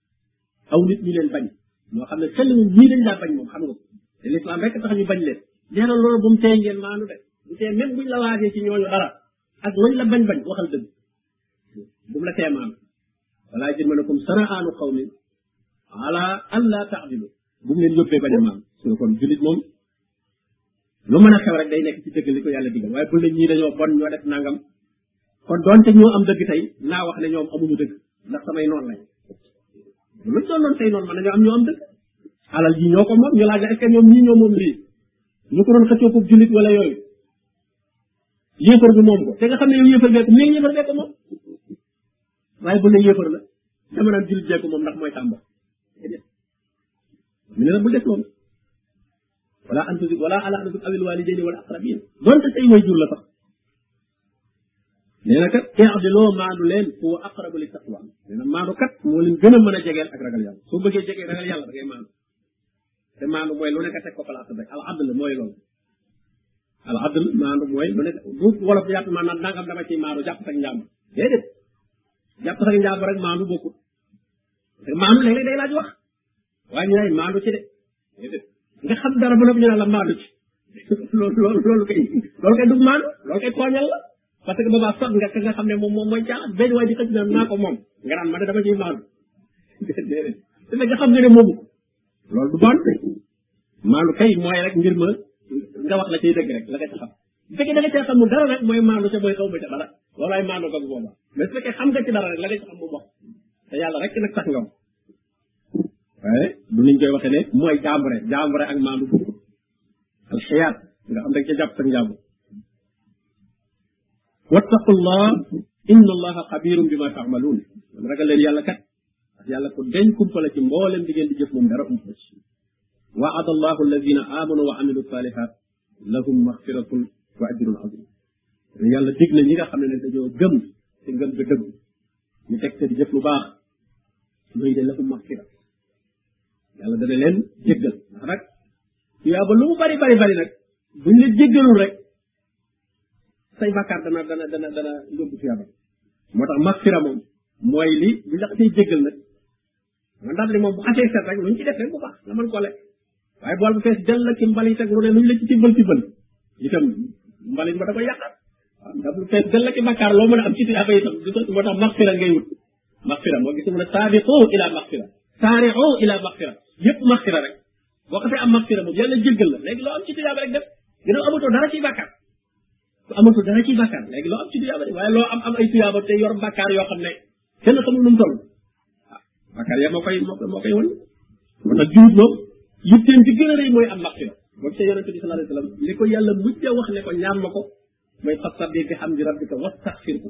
aw nit ñu leen bañ ñoo xam ne xel moom ñii dañ laa bañ moom xam nga ko te l'islam rek tax ñu bañ leen nee na loolu bu mu tee ngeen maanu de bu tee même buñ la waajee ci ñooñu dara ak lañ la bañ bañ waxal dëgg bu mu la tee maanu wala jërmanakum sanaanu qawmin ala an la taadilu bu mu leen yóbbee bañ a maanu su kon julit moom lu mën a xew rek day nekk ci dëgg li ko yàlla digal waaye bu la ñii dañoo bon ñoo def nangam kon doonte ñoo am dëgg tey naa wax ne ñoom amuñu dëgg ndax samay noon lañ lu doon noon tey noon man nañoo am ñoo am dëgg alal ji ñoo ko moom ñu laaj la est-ce que ñoom ñii ñoo moom lii ñu ko doon xëccoo ko jullit wala yooyu yéefar bi moom ko te nga xam ne yow yéefar bee ko mais yéefar bee ko moom waaye bu ne yéefar la dama naan jullit bee ko moom ndax mooy tàmba ñu ne la bu def loolu wala anfusik wala ala anfusik awil walidayni wal aqrabin donte say way jur la sax nee na kat i'diloo maandu leen huwa aqrabu li taqwa nee na maandu kat moo leen gën a mën a jegeel ak ragal yàlla soo bëggee jegee ragal yàlla da ngay maandu te maandu mooy lu nekk teg ko place rek al adl mooy loolu al adl maandu mooy lu nekk bu wolof yàpp maanaam nangam dama ciy maandu jàpp sax njàmm déedéet jàpp sax njàmm rek maandu bokkut maam léeg-léeg day laaj wax waaye ñu lay maandu ci de nga xam dara ba noppi ñu naan la maandu ci loolu loolu loolu kay loolu kay du maandu loolu kay tooñal la parce que boobaa sot nga ka nga xam ne moom moom mooy caaxaan benn waay di xëcc naan naa ko moom nga naan ma ne dama ciy maandu déedéet te nga xam ne ne moomu loolu du maandu maandu kay mooy rek mbir ma nga wax la cay dëgg rek la nga ci xam bu fekkee da nga cee xamul dara rek mooy maandu ca mooy xaw ma ca dara loolaay maandu ko booba mais su fekkee xam nga ci dara rek la nga ci xam mu wax te yàlla rek nag tax nga wax waaye du niñ koy waxee ne mooy jàmbure jàmbure ak maandu bu al xiyaat nga xam dañ ca jàpp sa njàmbur wattaqullah inna allaha xabirum bima taamaluun ragal leen yàlla kat parce que yàlla ko deñ kumpa la ci mboolem di ngeen di jëf moom dara umpa ci waada allahu alladina amanu wa amilu salihat lahum maxfiratun wa ajrun azim yàlla dig na ñi nga xam ne nag dañoo gëm te ngëm ga dëgg ñu teg te di jëf lu baax ñooñu de lahum maxfira yàlla dana leen jéggal ndax nag tuyaaba lu mu bari bari bari nag buñ la jéggalul rek say bàkkaar dana dana dana dana yóbbu tuyaaba moo tax maxfira moom mooy li bu la xasee jéggal nag man daal li moom bu xasee set rek lu ñu ci def rek bu baax nga mën koo lekk waaye bool bu fees jël la ci mbalit ak lu ne lu ñu la ci tibbal tibbal itam mbalit ma da koy yàqal waaw ndax lu fees jël la ci bakkaar loo mën a am ci tuyaaba itam du ko moo tax maxfira ngay wut maxfira moo gis mu ne saabiqu ila maxfira saari'u ila maxfira yëpp maxfira rek boo xasee am mafira moom yàlla jéggal la léegi loo am ci tuyaaba rek def gën a amatoo dara ciy bàkkaar ku amatul dara ciy bàkkaar léegi loo am ci tuyaaba rek waaye loo am am ay tuyaaba te yor bàkkaar yoo xam ne kenn xamul nu mu toll waaw bàkkaar ya moo koy moo koy moo koy wan kon nag juut moom yitteem ci gën a rëy mooy am mafira boo gisee yonente bi sallallahu alayhi wasallam li ko yàlla mujj a wax ne ko ñaan ma ko mooy fastabbih bihamdi rabbika wastaghfirhu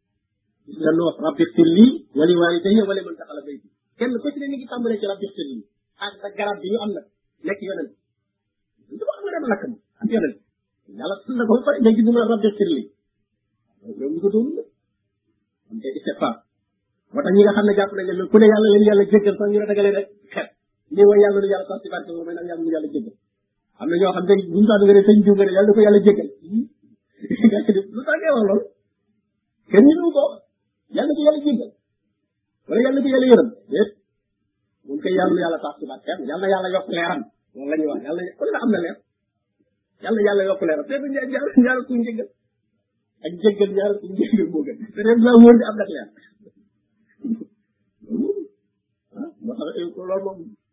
gis nga noox rabbi xfir lii wali waalidayya wali man daxala bayti kenn ko ci ne ni ngi tàmbalee ci rabbi xfir lii ak sa garab bi ñu am nag nekk yonent du ma xam ne dama lakk ma ak yonent yàlla tudd na ko ba pare nga gis ma rabbi xfir lii yow ñu ko doon la am te istighfar moo tax ñi nga xam ne jàpp nañ ne ku ne yàlla leen yàlla jéggal sax ñu la dagalee rek xet lii mooy yàlla lu yàlla sax ci barke moom mooy nag yàlla lu yàlla jéggal am na ñoo xam ne buñu sax nga ne sëñ diw nga ne yàlla ko yàlla jéggal lu tax ngay wax loolu kenn ñu ko wax yàlla ko yàlla jéggal wala yàlla ko yàlla yërëm déet moom kay yàlla yàlla tax ci barkeem yàlla yàlla yokk leeram loolu la ñuy wax yàlla ku ne am na leer yàlla yàlla yokk leeram te ñaar ñaar ku njëggal ak jéggal ñaar ku njëggal moo gën te dem naa wóor di am nag leer moo tax loolu moom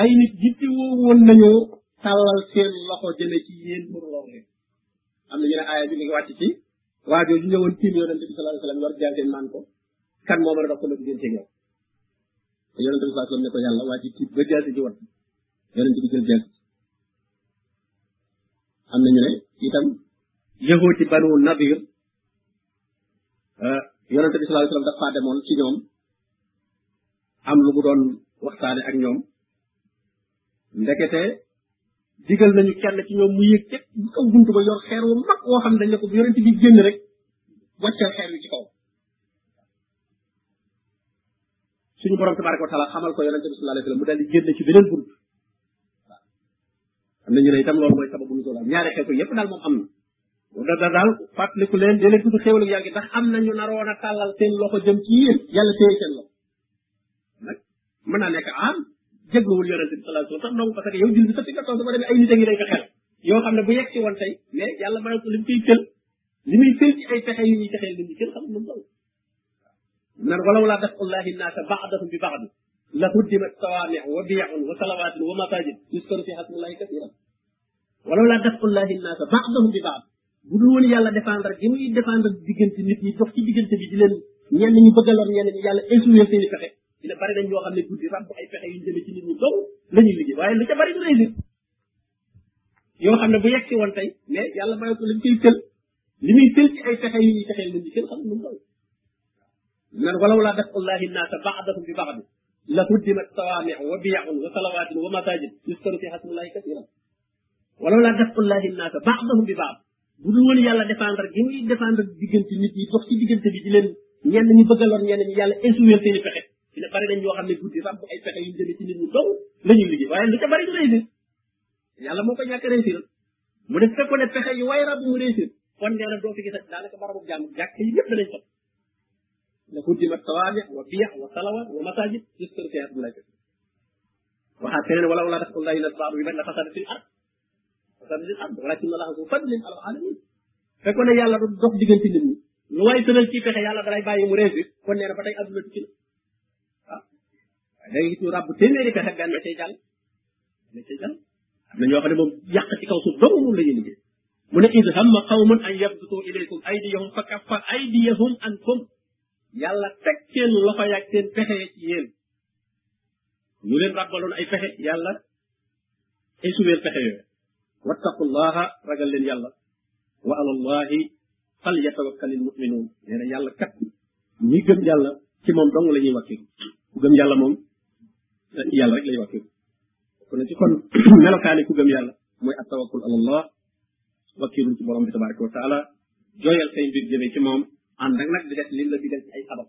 ay nit jitti woo woon nañoo tàllal seen loxo jëme ci yéen pour lor leen am na ñu ne aaya bi mi ngi wàcc ci waa jooju ñëwoon tiim yonente bi sallallahu alayhi wasallam yor jaageen naan ko kan moo mën a dox sama diggante yow te yonente bi sallallahu alayhi wasallam ne ko yàlla waa ji tiit ba jaasi ji wat yonente bi jël jaasi am na ñu ne itam yëgoo ci banu nadir euh, yonente bi sallallahu alayhi wasallam dafa demoon ci ñoom am lu mu doon waxtaane ak ñoom ndekete digal nañu kenn ci ñoom mu yëg ca kaw buntu ba yor xeer wu mag woo xam ne dañ ne ko bu yonent bi génn rek wàccal xeer wi ci kaw suñu borom tabaraka wa taala xamal ko yonent bi sallallahu alayhi wasallam mu daal di génn ci beneen bunt am na ñu ne itam loolu mooy sababu ñu doon ñaari xeetu yépp daal moom am na da da daal fàttaliku leen dee leen tudd xéewal ak yàlla ndax am nañu naroon a tàllal seen loxo jëm ci yéen yàlla téye seen loxo nag mën naa nekk am jégluwul yonent bi sallallahu alayhi wasallam donc parce que yow jël bi sa tikka toog dafa demee ay nit a ngi lay fexeel yoo xam ne bu yegg si woon tey mais yàlla mën ko li mu koy fël li muy fël ci ay pexe yu ñuy fexeel nit ñi kenn xamul lu mu toll nan walaw laa daf ullahi naasa ba'dahum bi ba'd la huddimat sawaami' wa bi'un wa salawaatun wa masaajid yuskaru fiihaa ismullahi kasiiran walaw laa daf ullahi naasa baadahum bi baad bu dul woon yàlla défendre gi muy défendre diggante nit ñi dox ci diggante bi di leen ñenn ñu bëgg a lor ñenn ñi yàlla insuwee seen i pexe dina bari nañ ñoo xam ne guddi ràbb ay pexe yu ñu jëmee ci nit ñi dong la ñuy liggéey waaye lu ca bari du réussir yoo xam ne bu yegg si woon tey mais yàlla bàyyi ko lañ koy tël li muy fël ci ay pexe yi ñuy fexeel nit ñi kenn xam nu mu toll naan walaw laa def allahi naasa baadahum bi baadi la huddimat sawaami wa biyaun wa salawaatin wa masajid yuskaru fi hasmullahi kasiran walaw laa def allahi naasa baadahum bi baad bu dul woon yàlla défendre gi muy défendre diggante nit yi dox ci diggante bi di leen ñenn ñu bëgg a lor ñenn ñi yàlla insuwé seen i pexe dina bari nañ ñoo xam ne guddi ràbb ay pexe yu jëme ci nit ñi dong la ñuy liggéey waaye lu ca bari du lay yàlla moo ko ñàkk réussir mu def fekkoon ne pexe yu way rab mu réussir kon nee na doo fi gisat daanaka barabu jàmm jàkk yi yëpp danañ sot la huddimat sawaami wa biyax wa salawa wa masajid yuskur fi asmila jëf waxaat feneen wala wala daf ullahi nas baaru bi nag la fasada fil ard fasada fil ard walakin allaha zu fadlin ala alamin fekkoon ne yàlla du dox diggante nit ñi lu way tëral ci pexe yàlla dalay bàyyi mu réussir kon nee na ba tey adduna tukki na waaye da ngay gis ñu ràbb téeméeri pexe benn la cay jàll la cay jàll am na ñoo xam ne moom yàq ci kaw suuf dong moom la ñuy liggéey mu ne id hamma qawmun an yabsutu ilaykum aydiyahum fa kaffa aydiyahum ankum yàlla teg seen loxo yaag seen pexe ci yéen ñu leen ràbbaloon ay pexe yàlla échouer pexe yooyu wattaqullaha ragal leen yàlla wa alallahi fal yatawakkalil muminuun nee na yàlla kat ñi gëm yàlla ci moom dong la ñuy wàkkiku ku gëm yàlla moom yàlla rek lay wàkkiku kon ci kon melokaani ku gëm yàlla mooy at tawakkul ala allah wakkilu ci borom bi tabaraka wa taala jooyal say mbir jëmee ci moom ànd ak nag di def li la digal ci ay sabab